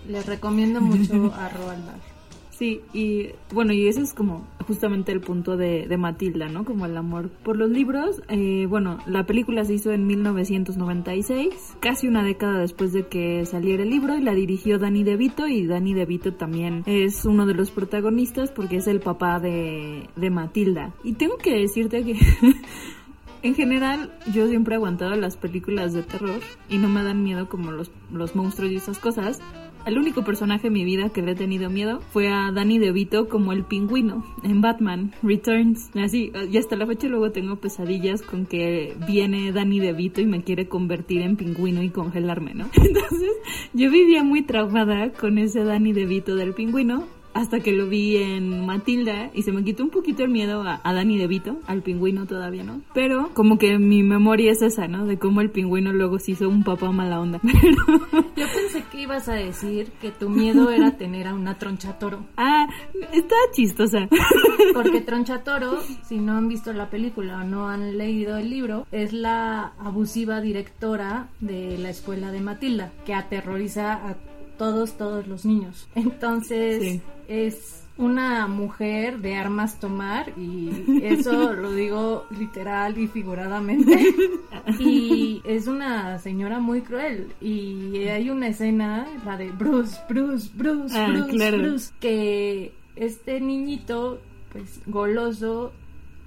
[SPEAKER 4] les recomiendo mucho a Roald Dahl.
[SPEAKER 5] Sí, y bueno, y ese es como justamente el punto de, de Matilda, ¿no? Como el amor por los libros. Eh, bueno, la película se hizo en 1996, casi una década después de que saliera el libro, y la dirigió Danny DeVito, y Danny DeVito también es uno de los protagonistas porque es el papá de, de Matilda. Y tengo que decirte que... En general, yo siempre he aguantado las películas de terror y no me dan miedo como los, los monstruos y esas cosas, el único personaje en mi vida que le he tenido miedo fue a Danny DeVito como el pingüino en Batman Returns. Así, y hasta la fecha luego tengo pesadillas con que viene Danny DeVito y me quiere convertir en pingüino y congelarme, ¿no? Entonces, yo vivía muy traumada con ese Danny DeVito del pingüino hasta que lo vi en Matilda y se me quitó un poquito el miedo a, Danny DeVito, al pingüino todavía, ¿no? Pero como que mi memoria es esa, ¿no? De cómo el pingüino luego se hizo un papá mala onda.
[SPEAKER 4] Yo pensé que ibas a decir que tu miedo era tener a una tronchatoro.
[SPEAKER 5] Ah, está chistosa.
[SPEAKER 4] Porque tronchatoro, si no han visto la película o no han leído el libro, es la abusiva directora de la escuela de Matilda, que aterroriza a todos, todos los niños. Entonces, es una mujer de armas tomar y eso lo digo literal y figuradamente. Y es una señora muy cruel. Y hay una escena la de Bruce Bruce Bruce
[SPEAKER 5] ah,
[SPEAKER 4] Bruce Bruce que este niñito pues goloso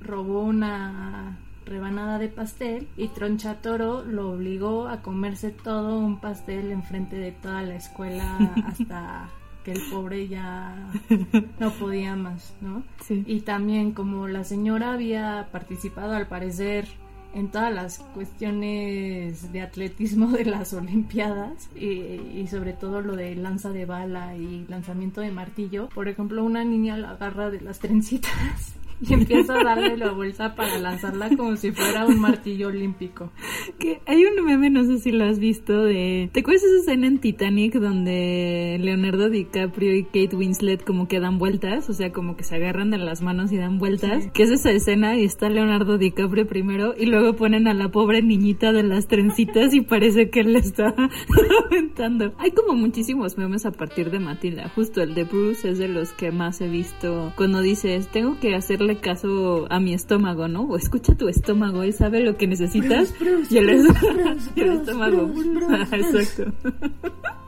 [SPEAKER 4] robó una rebanada de pastel y Tronchatoro lo obligó a comerse todo un pastel enfrente de toda la escuela hasta que el pobre ya no podía más, ¿no? Y también como la señora había participado al parecer en todas las cuestiones de atletismo de las Olimpiadas y, y, sobre todo lo de lanza de bala y lanzamiento de martillo. Por ejemplo, una niña la agarra de las trencitas y empieza a darle la vuelta para lanzarla como si fuera un martillo olímpico.
[SPEAKER 5] Que hay un meme, no sé si lo has visto, de... ¿Te acuerdas esa escena en Titanic donde Leonardo DiCaprio y Kate Winslet como que dan vueltas? O sea, como que se agarran de las manos y dan vueltas. Que es esa escena y está Leonardo DiCaprio primero y luego ponen a la pobre niñita de las trencitas y parece que él le está aventando. Hay como muchísimos memes a partir de Matilda. Justo el de Bruce es de los que más he visto cuando dices, tengo que hacerle caso a mi estómago, ¿no? O escucha tu estómago, él sabe lo que necesitas. y el, estómago. Exacto.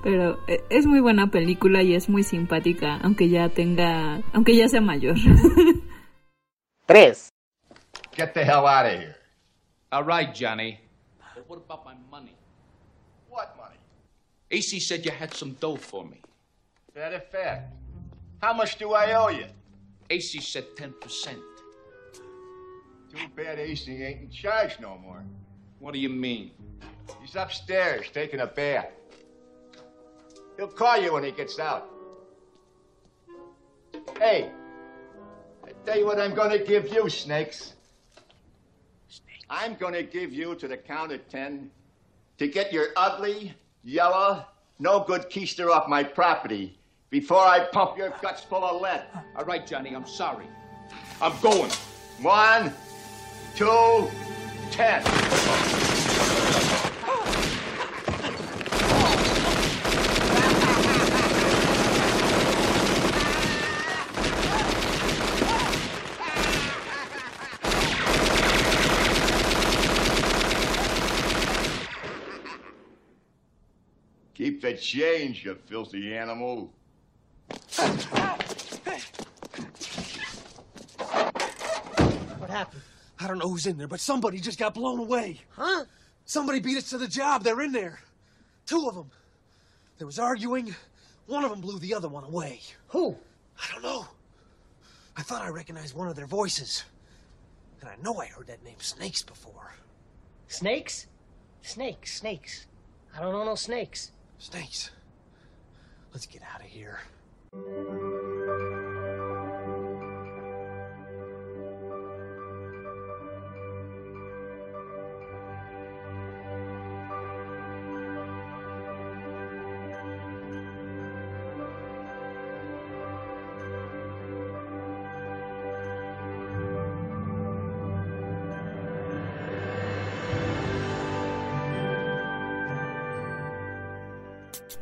[SPEAKER 5] Pero es muy buena película y es muy simpática, aunque ya tenga, aunque ya sea mayor.
[SPEAKER 3] Tres.
[SPEAKER 10] Get the hell out of here.
[SPEAKER 11] All right, Johnny.
[SPEAKER 10] But what about my money? What money?
[SPEAKER 11] AC said you had some dough for me.
[SPEAKER 10] That a fact. How much do I owe you?
[SPEAKER 11] AC said 10%.
[SPEAKER 10] Too bad AC ain't in charge no more.
[SPEAKER 11] What do you mean?
[SPEAKER 10] He's upstairs taking a bath. He'll call you when he gets out. Hey, I tell you what I'm gonna give you, Snakes. Snakes. I'm gonna give you to the count of ten to get your ugly, yellow, no good keister off my property before I pump your guts full of lead.
[SPEAKER 11] All right, Johnny, I'm sorry. I'm going.
[SPEAKER 10] One, two, ten. Keep the change, you filthy animal.
[SPEAKER 12] What happened? I don't know who's in there, but somebody just got blown away. Huh? Somebody beat us to the job. They're in there. Two of them. There was arguing. One of them blew the other one away. Who? I don't know. I thought I recognized one of their voices. And I know I heard that name Snakes before.
[SPEAKER 13] Snakes? Snakes, snakes. I don't know no snakes.
[SPEAKER 12] Snakes. Let's get out of here.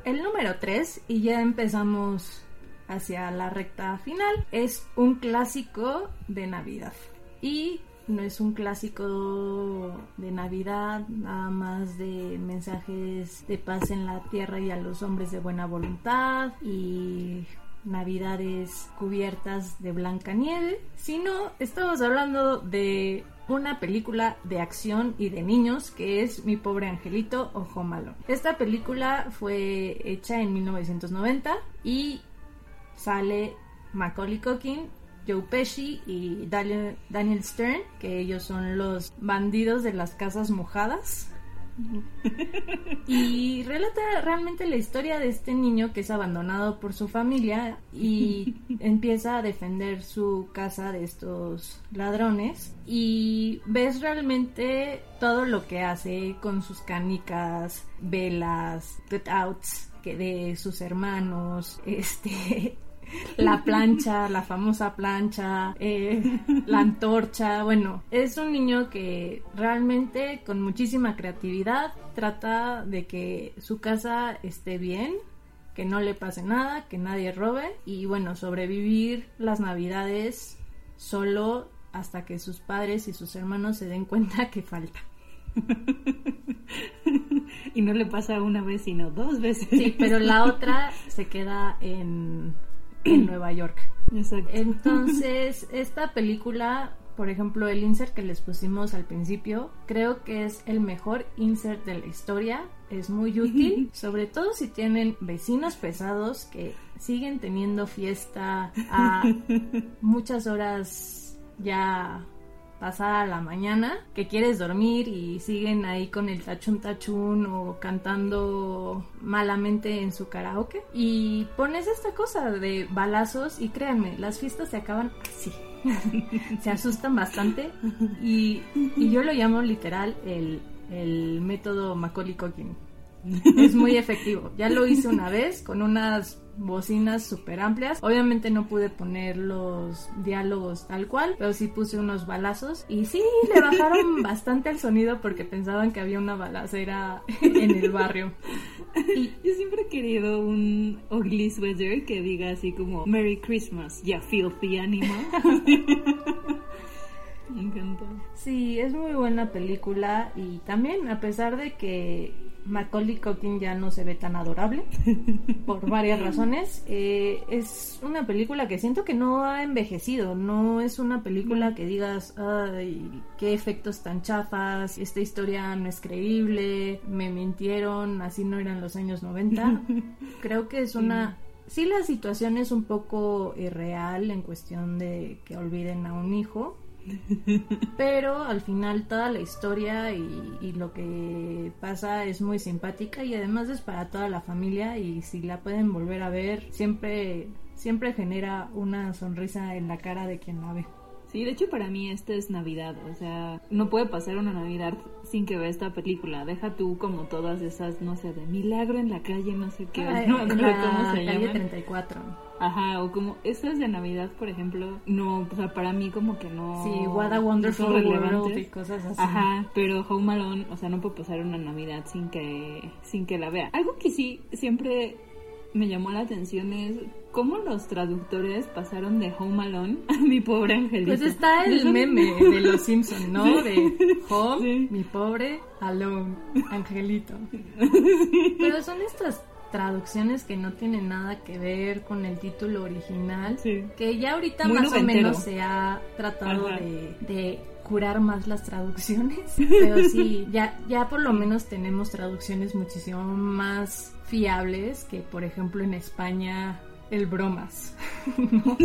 [SPEAKER 4] El número 3, y ya empezamos hacia la recta final, es un clásico de Navidad. Y no es un clásico de Navidad, nada más de mensajes de paz en la tierra y a los hombres de buena voluntad y navidades cubiertas de blanca nieve, sino estamos hablando de una película de acción y de niños que es Mi pobre angelito o Home Alone. Esta película fue hecha en 1990 y sale Macaulay Culkin, Joe Pesci y Daniel, Daniel Stern, que ellos son los bandidos de las casas mojadas. Y relata realmente la historia de este niño que es abandonado por su familia y empieza a defender su casa de estos ladrones. Y ves realmente todo lo que hace con sus canicas, velas, cutouts que de sus hermanos, este la plancha, la famosa plancha, eh, la antorcha. Bueno, es un niño que realmente con muchísima creatividad trata de que su casa esté bien, que no le pase nada, que nadie robe y bueno, sobrevivir las navidades solo hasta que sus padres y sus hermanos se den cuenta que falta.
[SPEAKER 5] y no le pasa una vez, sino dos veces.
[SPEAKER 4] Sí, pero la otra se queda en en Nueva York.
[SPEAKER 5] Exacto.
[SPEAKER 4] Entonces, esta película, por ejemplo, el insert que les pusimos al principio, creo que es el mejor insert de la historia. Es muy útil, sobre todo si tienen vecinos pesados que siguen teniendo fiesta a muchas horas ya pasada la mañana, que quieres dormir y siguen ahí con el tachun tachun o cantando malamente en su karaoke. Y pones esta cosa de balazos y créanme, las fiestas se acaban así. se asustan bastante y, y, yo lo llamo literal el, el método Macaulay Culkin. Es muy efectivo. Ya lo hice una vez con unas bocinas súper amplias. Obviamente no pude poner los diálogos tal cual, pero sí puse unos balazos y sí, le bajaron bastante el sonido porque pensaban que había una balacera en el barrio.
[SPEAKER 5] Y yo siempre he querido un ugly sweater que diga así como Merry Christmas, ya filthy animal. Me encanta.
[SPEAKER 4] Sí, es muy buena película y también a pesar de que Macaulay Culkin ya no se ve tan adorable por varias razones. Eh, es una película que siento que no ha envejecido, no es una película que digas, ay, qué efectos tan chafas, esta historia no es creíble, me mintieron, así no eran los años 90. Creo que es una... Sí, la situación es un poco irreal en cuestión de que olviden a un hijo, pero al final toda la historia y, lo que pasa es muy simpática y además es para toda la familia y si la pueden volver a ver siempre siempre genera una sonrisa en la cara de quien la ve.
[SPEAKER 5] Sí, de hecho para mí esta es Navidad, o sea, no puede pasar una Navidad sin que vea esta película. Deja tú como todas esas, no sé, de milagro en la calle, no sé qué,
[SPEAKER 4] Ay,
[SPEAKER 5] no me acuerdo cómo se
[SPEAKER 4] calle
[SPEAKER 5] llaman.
[SPEAKER 4] 34.
[SPEAKER 5] Ajá, o como estas de Navidad, por ejemplo, no, o sea, para mí como que no.
[SPEAKER 4] Sí, What a
[SPEAKER 5] no
[SPEAKER 4] Wonderful
[SPEAKER 5] son
[SPEAKER 4] World y cosas así.
[SPEAKER 5] Ajá, pero Home Alone, o sea, no puedo pasar una Navidad sin que sin que la vea. Algo que sí siempre me llamó la atención es cómo los traductores pasaron de Home Alone a mi pobre angelito.
[SPEAKER 4] Pues está el meme de los Simpson, ¿no?
[SPEAKER 5] Sí.
[SPEAKER 4] De Home, mi pobre, Alone, Angelito. Pero son estas traducciones que no tienen nada que ver con el título original, que ya ahorita
[SPEAKER 5] Muy
[SPEAKER 4] más o menos se ha tratado
[SPEAKER 5] Ajá.
[SPEAKER 4] de, de curar más las traducciones, pero sí, ya, ya por lo menos tenemos traducciones muchísimo más fiables que por ejemplo en España el bromas.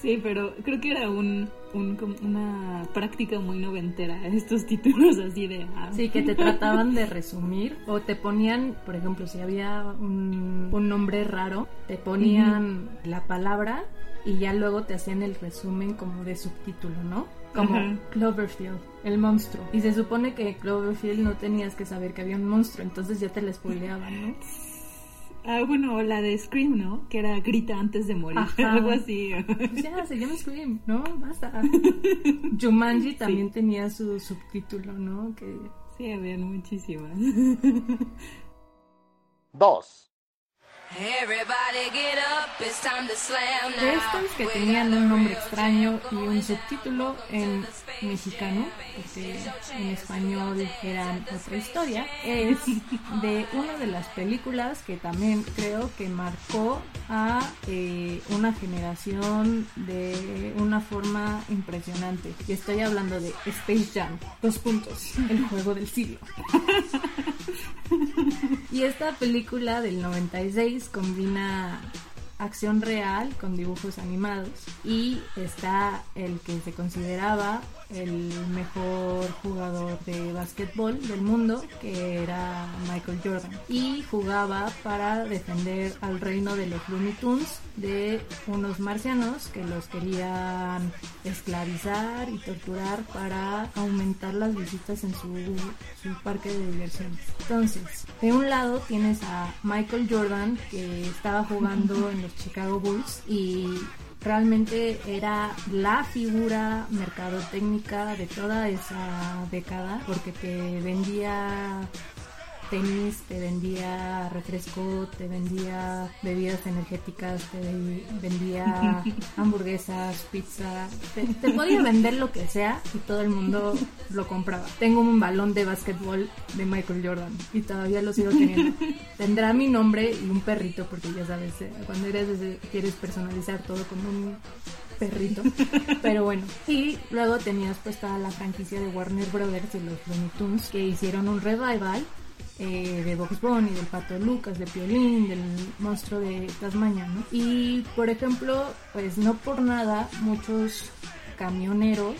[SPEAKER 5] Sí, pero creo que era un, un- una práctica muy noventera estos títulos así de... ah.
[SPEAKER 4] Sí, que te trataban de resumir o te ponían, por ejemplo, si había un, un nombre raro, te ponían la palabra y ya luego te hacían el resumen como de subtítulo, ¿no? Como. Cloverfield, el monstruo. Y se supone que Cloverfield no tenías que saber que había un monstruo, entonces ya te la spoileaban, ¿no?
[SPEAKER 5] Ah, bueno, o la de Scream, ¿no? Que era grita antes de morir,
[SPEAKER 4] Ajá.
[SPEAKER 5] algo así.
[SPEAKER 4] Pues ya, se llama Scream, ¿no? Basta. Jumanji también tenía su subtítulo, ¿no? Que
[SPEAKER 5] Sí, habían muchísimas.
[SPEAKER 3] 2.
[SPEAKER 7] Everybody get up, it's time to slam
[SPEAKER 4] De estos que tenían un nombre extraño y un subtítulo en mexicano, porque en español eran otra historia, es de una de las películas que también creo que marcó a eh, una generación de una forma impresionante. Y estoy hablando de Space Jam, dos puntos, el juego del siglo. Y esta película del 96 combina acción real con dibujos animados y está el que se consideraba el mejor jugador de básquetbol del mundo que era Michael Jordan y jugaba para defender al reino de los Looney Tunes de unos marcianos que los querían esclavizar y torturar para aumentar las visitas en su, su parque de diversiones. Entonces, de un lado tienes a Michael Jordan que estaba jugando en los Chicago Bulls y realmente era la figura mercadotécnica de toda esa década porque te vendía tenis, te vendía refresco, te vendía bebidas energéticas, te vendía hamburguesas, pizza, te, te podía vender lo que sea y todo el mundo lo compraba. Tengo un balón de básquetbol de Michael Jordan y todavía lo sigo teniendo. Tendrá mi nombre y un perrito porque ya sabes, eh, cuando eres quieres personalizar todo con un perrito. Pero bueno, y luego tenías pues toda la franquicia de Warner Brothers y los Looney Tunes que hicieron un revival eh, de Box Bunny, del Pato Lucas, de Piolín, del monstruo de Tasmania, ¿no? Y por ejemplo, pues no por nada muchos camioneros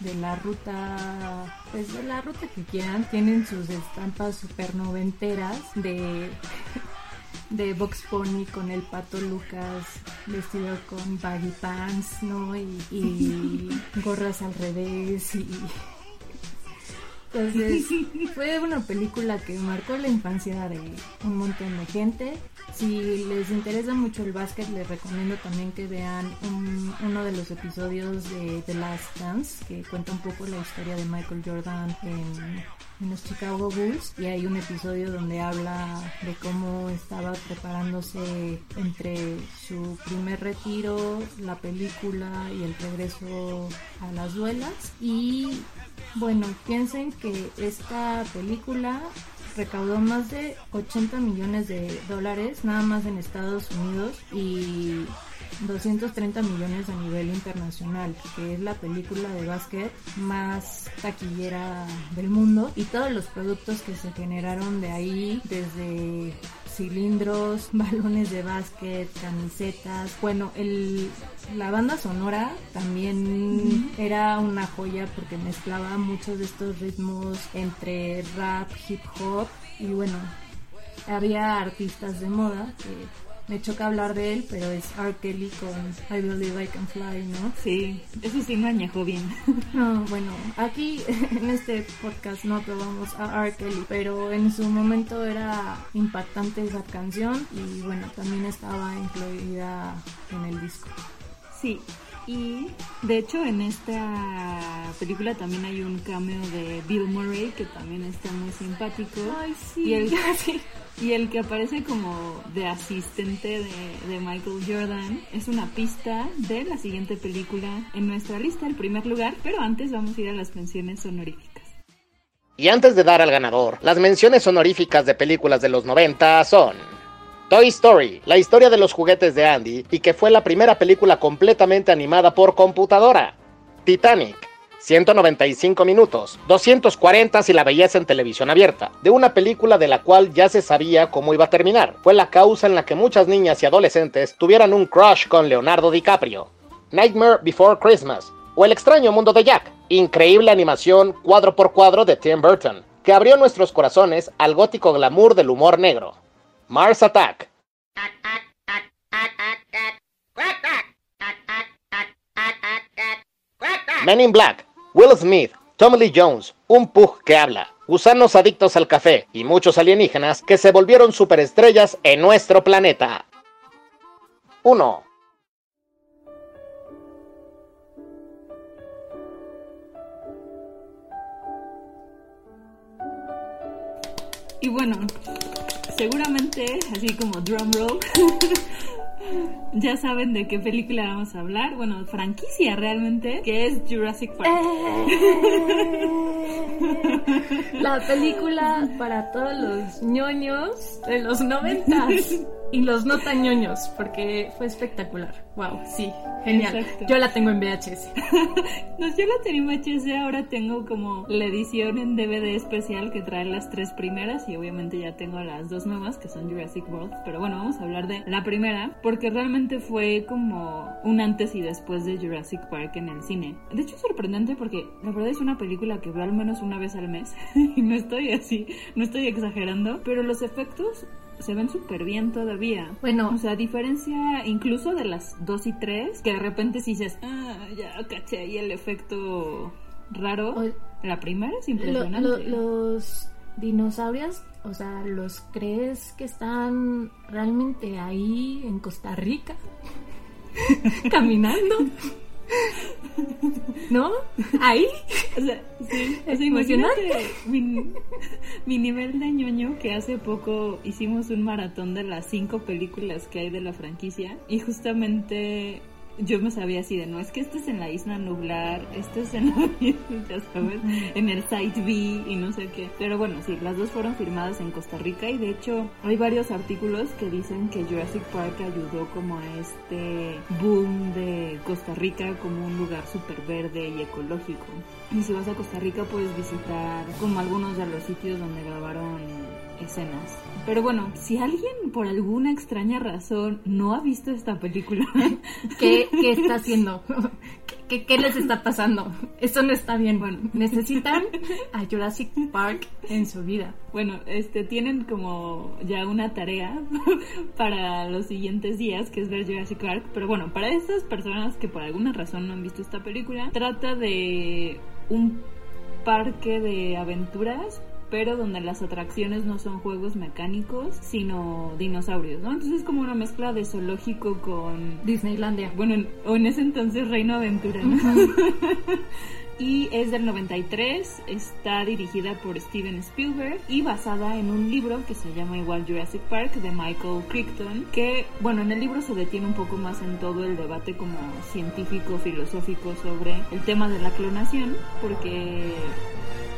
[SPEAKER 4] de la ruta, pues de la ruta que quieran, tienen sus estampas super noventeras de de Box Pony con el pato Lucas vestido con baggy pants, ¿no? Y, y gorras al revés y entonces fue una película que marcó la infancia de un montón de gente. Si les interesa mucho el básquet, les recomiendo también que vean un- uno de los episodios de The Last Dance, que cuenta un poco la historia de Michael Jordan en, en los Chicago Bulls. Y hay un episodio donde habla de cómo estaba preparándose entre su primer retiro, la película y el regreso a las duelas. Y bueno, piensen que esta película recaudó más de 80 millones de dólares nada más en Estados Unidos y 230 millones a nivel internacional, que es la película de básquet más taquillera del mundo. Y todos los productos que se generaron de ahí, desde cilindros, balones de básquet, camisetas. Bueno, el, la banda sonora también era una joya porque mezclaba muchos de estos ritmos entre rap, hip hop y bueno, había artistas de moda que me choca hablar de él, pero es R. Kelly con I Believe I Can Fly, ¿no?
[SPEAKER 5] Sí, eso sí me añejó bien.
[SPEAKER 4] No, bueno, aquí en este podcast no aprobamos a R. Kelly, pero en su momento era impactante esa canción y bueno, también estaba incluida en el disco.
[SPEAKER 5] Sí, y de hecho en esta película también hay un cameo de Bill Murray que también está muy simpático.
[SPEAKER 4] Ay, sí.
[SPEAKER 5] Y el, y el que aparece como de asistente de, Michael Jordan es una pista de la siguiente película en nuestra lista, el primer lugar. Pero antes vamos a ir a las menciones honoríficas.
[SPEAKER 3] Y antes de dar al ganador, las menciones honoríficas de películas de los 90 son Toy Story, la historia de los juguetes de Andy y que fue la primera película completamente animada por computadora. Titanic, 195 minutos, 240 si la belleza en televisión abierta, de una película de la cual ya se sabía cómo iba a terminar. Fue la causa en la que muchas niñas y adolescentes tuvieran un crush con Leonardo DiCaprio. Nightmare Before Christmas, o El extraño mundo de Jack, increíble animación cuadro por cuadro de Tim Burton, que abrió nuestros corazones al gótico glamour del humor negro. Mars Attack. Men in Black, Will Smith, Tommy Lee Jones, un pug que habla, gusanos adictos al café y muchos alienígenas que se volvieron superestrellas en nuestro planeta. 1.
[SPEAKER 5] Y bueno, seguramente, así como drum roll, ya saben de qué película vamos a hablar. Bueno, franquicia realmente, que es Jurassic Park.
[SPEAKER 4] La película para todos los ñoños de los noventas y los no tan ñoños, porque fue espectacular. Wow, sí, genial.
[SPEAKER 5] Exacto.
[SPEAKER 4] Yo la tengo en VHS.
[SPEAKER 5] No, yo la tenía en VHS, ahora tengo como la edición en DVD especial que trae las tres primeras y obviamente ya tengo las dos nuevas que son Jurassic World. Pero bueno, vamos a hablar de la primera porque realmente fue como un antes y después de Jurassic Park en el cine. De hecho es sorprendente porque la verdad es una película que veo al menos una vez al mes y no estoy así, no estoy exagerando, pero los efectos se ven súper bien todavía.
[SPEAKER 4] Bueno.
[SPEAKER 5] O sea, a diferencia incluso de las 2 y 3, que de repente si dices, ah, ya caché ahí el efecto raro. La primera es
[SPEAKER 4] Lo-
[SPEAKER 5] impresionante.
[SPEAKER 4] lo- los dinosaurios, o sea, ¿los crees que están realmente ahí en Costa Rica? Caminando. ¿No? Ahí.
[SPEAKER 5] O sea, sí, o sea, imagínate mi, mi nivel de ñoño que hace poco hicimos un maratón de las cinco películas que hay de la franquicia y justamente yo me sabía así de no, es que este es en la isla nublar, este es en la ya sabes, en el site B y no sé qué. Pero bueno, sí, las dos fueron firmadas en Costa Rica y de hecho hay varios artículos que dicen que Jurassic Park ayudó como a este boom de Costa Rica como un lugar súper verde y ecológico. Y si vas a Costa Rica puedes visitar como algunos de los sitios donde grabaron escenas. Pero bueno, si alguien por alguna extraña razón no ha visto esta película,
[SPEAKER 4] ¿Qué, qué está haciendo? ¿Qué, qué les está pasando? Eso no está bien. Bueno, necesitan a Jurassic Park en su vida.
[SPEAKER 5] Bueno, este tienen como ya una tarea para los siguientes días, que es ver Jurassic Park. Pero bueno, para esas personas que por alguna razón no han visto esta película, trata de un parque de aventuras pero donde las atracciones no son juegos mecánicos, sino dinosaurios, ¿no? Entonces es como una mezcla de zoológico con
[SPEAKER 4] Disneylandia.
[SPEAKER 5] Bueno, en- o en ese entonces Reino Aventura, ¿no? y es del 93, está dirigida por Steven Spielberg y basada en un libro que se llama igual Jurassic Park de Michael Crichton, que bueno, en el libro se detiene un poco más en todo el debate como científico, filosófico sobre el tema de la clonación, porque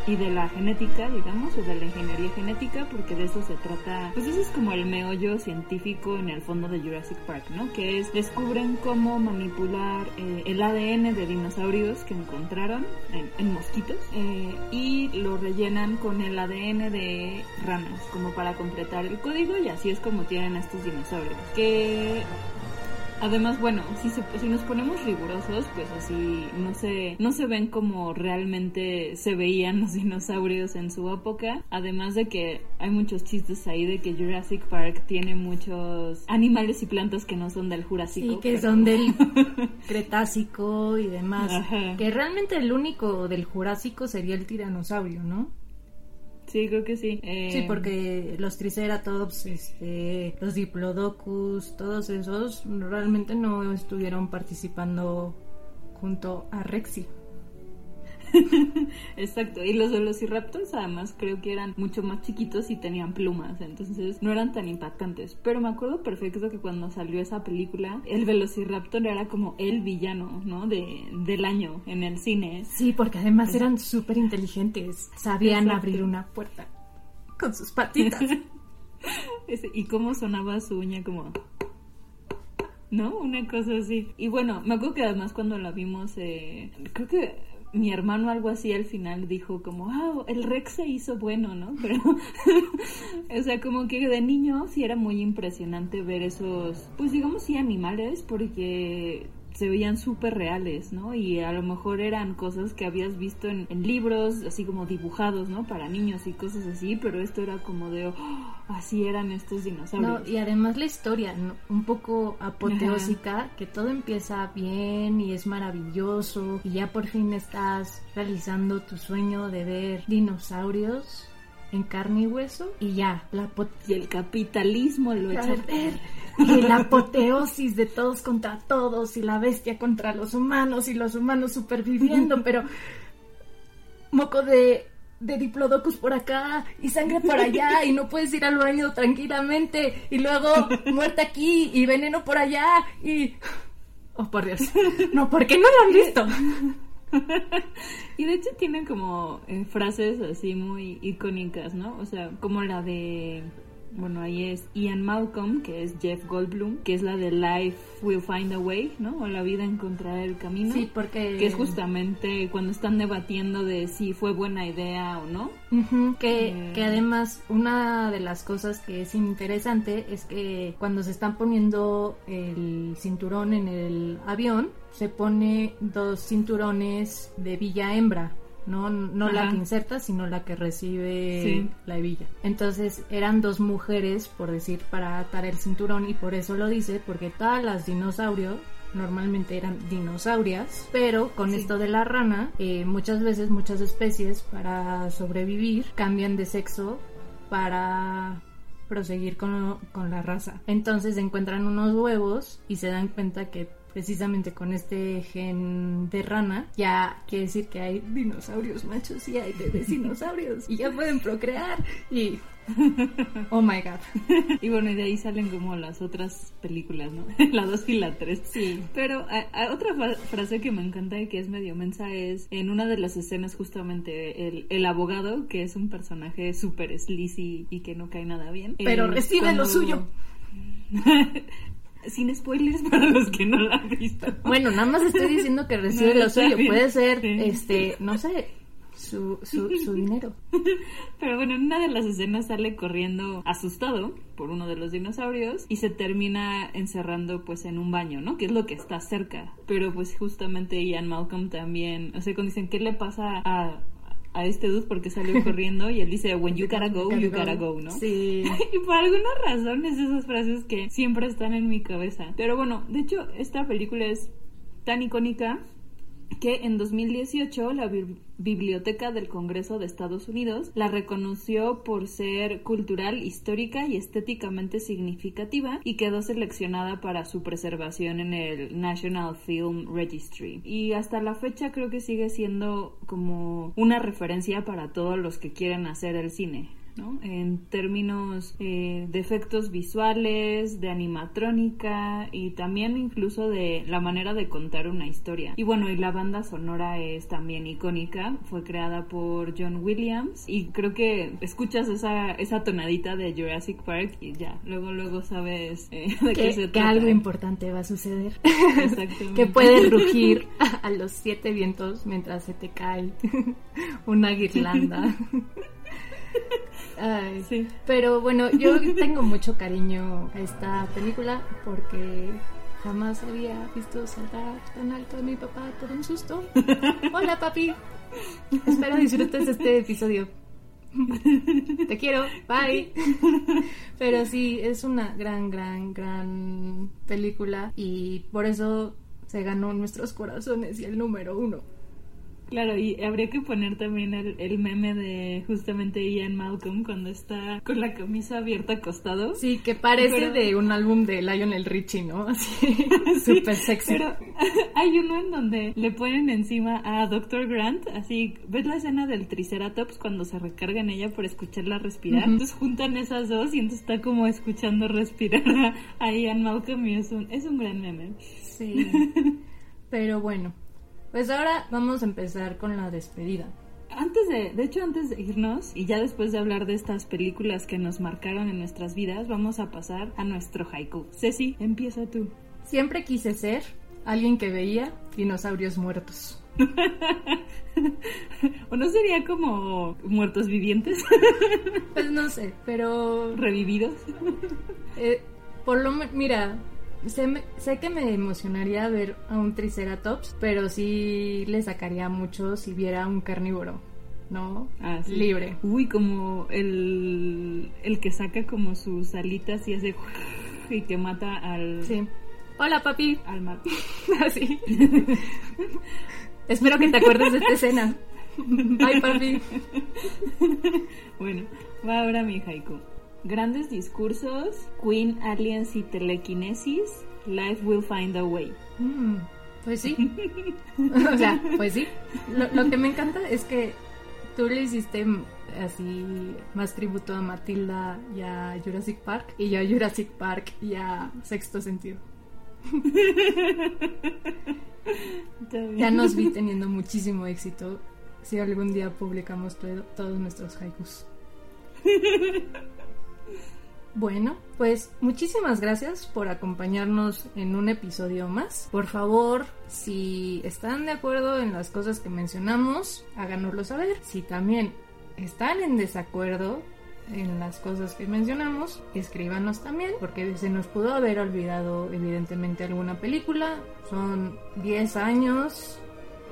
[SPEAKER 5] y de la genética, digamos, o de la ingeniería genética, porque de eso se trata, pues ese es como el meollo científico en el fondo de Jurassic Park, ¿no? Que es, descubren cómo manipular eh, el ADN de dinosaurios que encontraron en, en mosquitos eh, y lo rellenan con el ADN de ranas, como para completar el código y así es como tienen estos dinosaurios. Que Además, bueno, si, se- si nos ponemos rigurosos, pues así no se, no se ven como realmente se veían los dinosaurios en su época. Además de que hay muchos chistes ahí de que Jurassic Park tiene muchos animales y plantas que no son del Jurásico.
[SPEAKER 4] Sí, que
[SPEAKER 5] pero-
[SPEAKER 4] son del Cretácico y demás.
[SPEAKER 5] Ajá.
[SPEAKER 4] Que realmente el único del Jurásico sería el tiranosaurio, ¿no?
[SPEAKER 5] Sí, creo que sí. Eh,
[SPEAKER 4] Sí, porque los Triceratops, este, los Diplodocus, todos esos realmente no estuvieron participando junto a Rexy.
[SPEAKER 5] Exacto, y los velociraptors además creo que eran mucho más chiquitos y tenían plumas, entonces no eran tan impactantes. Pero me acuerdo perfecto que cuando salió esa película, el velociraptor era como el villano, ¿no? De, del año en el cine.
[SPEAKER 4] Sí, porque además eran súper inteligentes, sabían
[SPEAKER 5] Exacto.
[SPEAKER 4] abrir una puerta con sus patitas.
[SPEAKER 5] Y cómo sonaba su uña como... ¿No? Una cosa así. Y bueno, me acuerdo que además cuando la vimos, eh, creo que mi hermano algo así al final dijo como, ah, el Rex se hizo bueno, ¿no? Pero, o sea, como que de niño sí era muy impresionante ver esos, pues digamos sí animales, porque se veían súper reales, ¿no? Y a lo mejor eran cosas que habías visto en, en libros, así como dibujados, ¿no? Para niños y cosas así, pero esto era como de, "Oh, así eran estos dinosaurios.
[SPEAKER 4] No, y además la historia, ¿no? un poco apoteósica, que todo empieza bien y es maravilloso y ya por fin estás realizando tu sueño de ver dinosaurios en carne y hueso y ya, la
[SPEAKER 5] Y el capitalismo lo echa a perder.
[SPEAKER 4] y la apoteosis de todos contra todos y la bestia contra los humanos y los humanos superviviendo, pero moco de, de diplodocus por acá y sangre por allá y no puedes ir al baño tranquilamente y luego muerte aquí y veneno por allá y... Oh, por Dios. No, ¿por qué no lo han visto?
[SPEAKER 5] Y de hecho tienen como eh, frases así muy icónicas, ¿no? O sea, como la de, bueno, ahí es Ian Malcolm, que es Jeff Goldblum, que es la de Life Will Find a Way, ¿no? O la vida encontrará el camino.
[SPEAKER 4] Sí, porque...
[SPEAKER 5] Que es justamente cuando están debatiendo de si fue buena idea o no.
[SPEAKER 4] Que,
[SPEAKER 5] Eh.
[SPEAKER 4] que además una de las cosas que es interesante es que cuando se están poniendo el cinturón en el avión, se pone dos cinturones de villa hembra. No, no la que inserta, sino la que recibe
[SPEAKER 5] Sí.
[SPEAKER 4] la hebilla. Entonces eran dos mujeres, por decir, para atar el cinturón y por eso lo dice, porque todas las dinosaurios normalmente eran dinosaurias, pero con esto de la rana, eh, muchas veces muchas especies para sobrevivir cambian de sexo para proseguir con, con la raza. Entonces encuentran unos huevos y se dan cuenta que precisamente con este gen de rana ya quiere decir que hay dinosaurios machos y hay bebés dinosaurios y ya pueden procrear y oh my god
[SPEAKER 5] Y bueno, y de ahí salen como las otras películas, ¿no? la 2 y la 3.
[SPEAKER 4] Sí.
[SPEAKER 5] Pero a- a otra frase que me encanta y que es medio mensa es en una de las escenas justamente el, el abogado, que es un personaje súper sleazy y que no cae nada bien.
[SPEAKER 4] pero
[SPEAKER 5] Eh,
[SPEAKER 4] recibe
[SPEAKER 5] cuando-
[SPEAKER 4] lo suyo
[SPEAKER 5] Sin spoilers para los que no la han visto.
[SPEAKER 4] bueno nada más estoy diciendo que recibe
[SPEAKER 5] No,
[SPEAKER 4] lo suyo
[SPEAKER 5] bien.
[SPEAKER 4] puede ser
[SPEAKER 5] Sí.
[SPEAKER 4] este no sé su, su, su dinero
[SPEAKER 5] Pero bueno, en una de las escenas sale corriendo asustado por uno de los dinosaurios y se termina encerrando pues en un baño, ¿no? Que es lo que está cerca. Pero pues justamente Ian Malcolm también, o sea, cuando dicen, ¿qué le pasa a, a este dude porque salió corriendo? Y él dice, when you gotta go, you gotta go, ¿no?
[SPEAKER 4] sí
[SPEAKER 5] Y por alguna razón es esas frases que siempre están en mi cabeza. Pero bueno, de hecho, esta película es tan icónica que en 2018 la Bi- Biblioteca del Congreso de Estados Unidos la reconoció por ser cultural, histórica y estéticamente significativa y quedó seleccionada para su preservación en el National Film Registry. Y hasta la fecha creo que sigue siendo como una referencia para todos los que quieren hacer el cine. ¿No? En términos eh, de efectos visuales, de animatrónica y también incluso de la manera de contar una historia. Y bueno, y la banda sonora es también icónica, fue creada por John Williams y creo que escuchas esa, esa tonadita de Jurassic Park y ya, luego luego sabes eh, de qué
[SPEAKER 4] que,
[SPEAKER 5] se
[SPEAKER 4] que
[SPEAKER 5] trata.
[SPEAKER 4] algo importante va a suceder
[SPEAKER 5] Exactamente.
[SPEAKER 4] que puedes rugir a los siete vientos mientras se te cae una guirlanda Ay,
[SPEAKER 5] Sí.
[SPEAKER 4] Pero bueno, yo tengo mucho cariño a esta película porque jamás había visto saltar tan alto a mi papá por un susto. Hola papi, espero disfrutes este episodio. Te quiero, bye. Pero sí, es una gran, gran, gran película y por eso se ganó nuestros corazones y el número uno.
[SPEAKER 5] Claro, y habría que poner también el, el, meme de justamente Ian Malcolm cuando está con la camisa abierta acostado.
[SPEAKER 4] Sí, que parece Pero... de un álbum de Lionel Richie, ¿no? Así, súper sí, sexy.
[SPEAKER 5] Pero hay uno en donde le ponen encima a Dr. Grant, así, ¿ves la escena del Triceratops cuando se recarga en ella por escucharla respirar? Uh -huh. Entonces juntan esas dos y entonces está como escuchando respirar a, a Ian Malcolm y es un, es un gran meme.
[SPEAKER 4] Sí. Pero bueno, pues ahora vamos a empezar con la despedida.
[SPEAKER 5] Antes de, de hecho, antes de irnos y ya después de hablar de estas películas que nos marcaron en nuestras vidas, vamos a pasar a nuestro haiku. Ceci, empieza tú.
[SPEAKER 4] Siempre quise ser alguien que veía dinosaurios muertos.
[SPEAKER 5] ¿O no sería como muertos vivientes?
[SPEAKER 4] pues no sé, pero...
[SPEAKER 5] ¿Revividos?
[SPEAKER 4] eh, por lo mira, Sé, sé, que me emocionaría ver a un Triceratops, pero sí le sacaría mucho si viera un carnívoro, ¿no?
[SPEAKER 5] Ah, sí.
[SPEAKER 4] Libre.
[SPEAKER 5] Uy, como el, el que saca como sus alitas y hace y que mata al...
[SPEAKER 4] Sí. Hola, papi.
[SPEAKER 5] Al mar.
[SPEAKER 4] Así. Espero que te acuerdes de esta escena. Bye, papi.
[SPEAKER 5] bueno, va ahora mi haiku. Grandes discursos, Queen, Aliens y telequinesis, Life will find a way.
[SPEAKER 4] Mm, pues sí. o sea, pues sí. Lo, lo, que me encanta es que tú le hiciste así más tributo a Matilda y a Jurassic Park y yo a Jurassic Park y a Sexto Sentido. ya nos vi teniendo muchísimo éxito si algún día publicamos todo, todos nuestros haikus. Bueno, pues muchísimas gracias por acompañarnos en un episodio más. Por favor, si están de acuerdo en las cosas que mencionamos, háganoslo saber. Si también están en desacuerdo en las cosas que mencionamos, escríbanos también, porque se nos pudo haber olvidado evidentemente alguna película. Son 10 años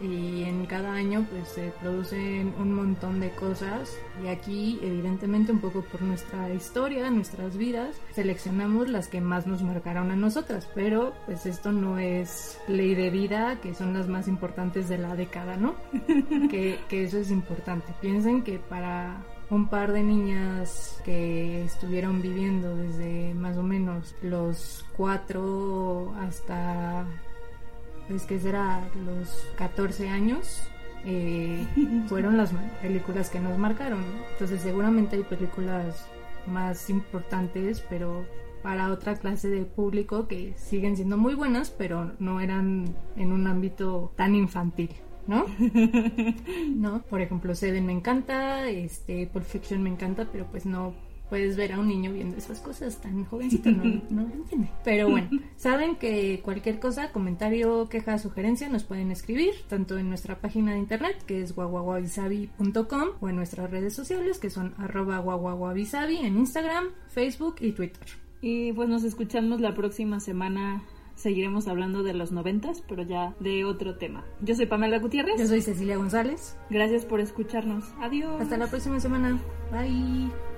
[SPEAKER 4] y en cada año pues se producen un montón de cosas y aquí evidentemente un poco por nuestra historia, nuestras vidas, seleccionamos las que más nos marcaron a nosotras, pero pues esto no es ley de vida, que son las más importantes de la década, ¿no? que, eso es importante. Piensen que para un par de niñas que estuvieron viviendo desde más o menos los cuatro hasta pues que será los 14 años eh, fueron las películas que nos marcaron entonces seguramente hay películas más importantes pero para otra clase de público que siguen siendo muy buenas pero no eran en un ámbito tan infantil ¿no? no, por ejemplo, Seven me encanta, este, Pulp Fiction me encanta, pero pues no puedes ver a un niño viendo esas cosas tan jovencito, no, no lo entiende. Pero bueno, saben que cualquier cosa, comentario, queja, sugerencia, nos pueden escribir, tanto en nuestra página de internet, que es guaguaguabisabi.com, o en nuestras redes sociales, que son arroba guaguaguabisabi en Instagram, Facebook y Twitter.
[SPEAKER 5] Y pues nos escuchamos la próxima semana seguiremos hablando de los noventas, pero ya de otro tema. Yo soy Pamela Gutiérrez.
[SPEAKER 4] Yo soy Cecilia González.
[SPEAKER 5] Gracias por escucharnos. Adiós.
[SPEAKER 4] Hasta la próxima semana. Bye.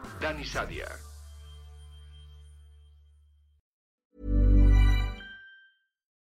[SPEAKER 1] Dani Sadia.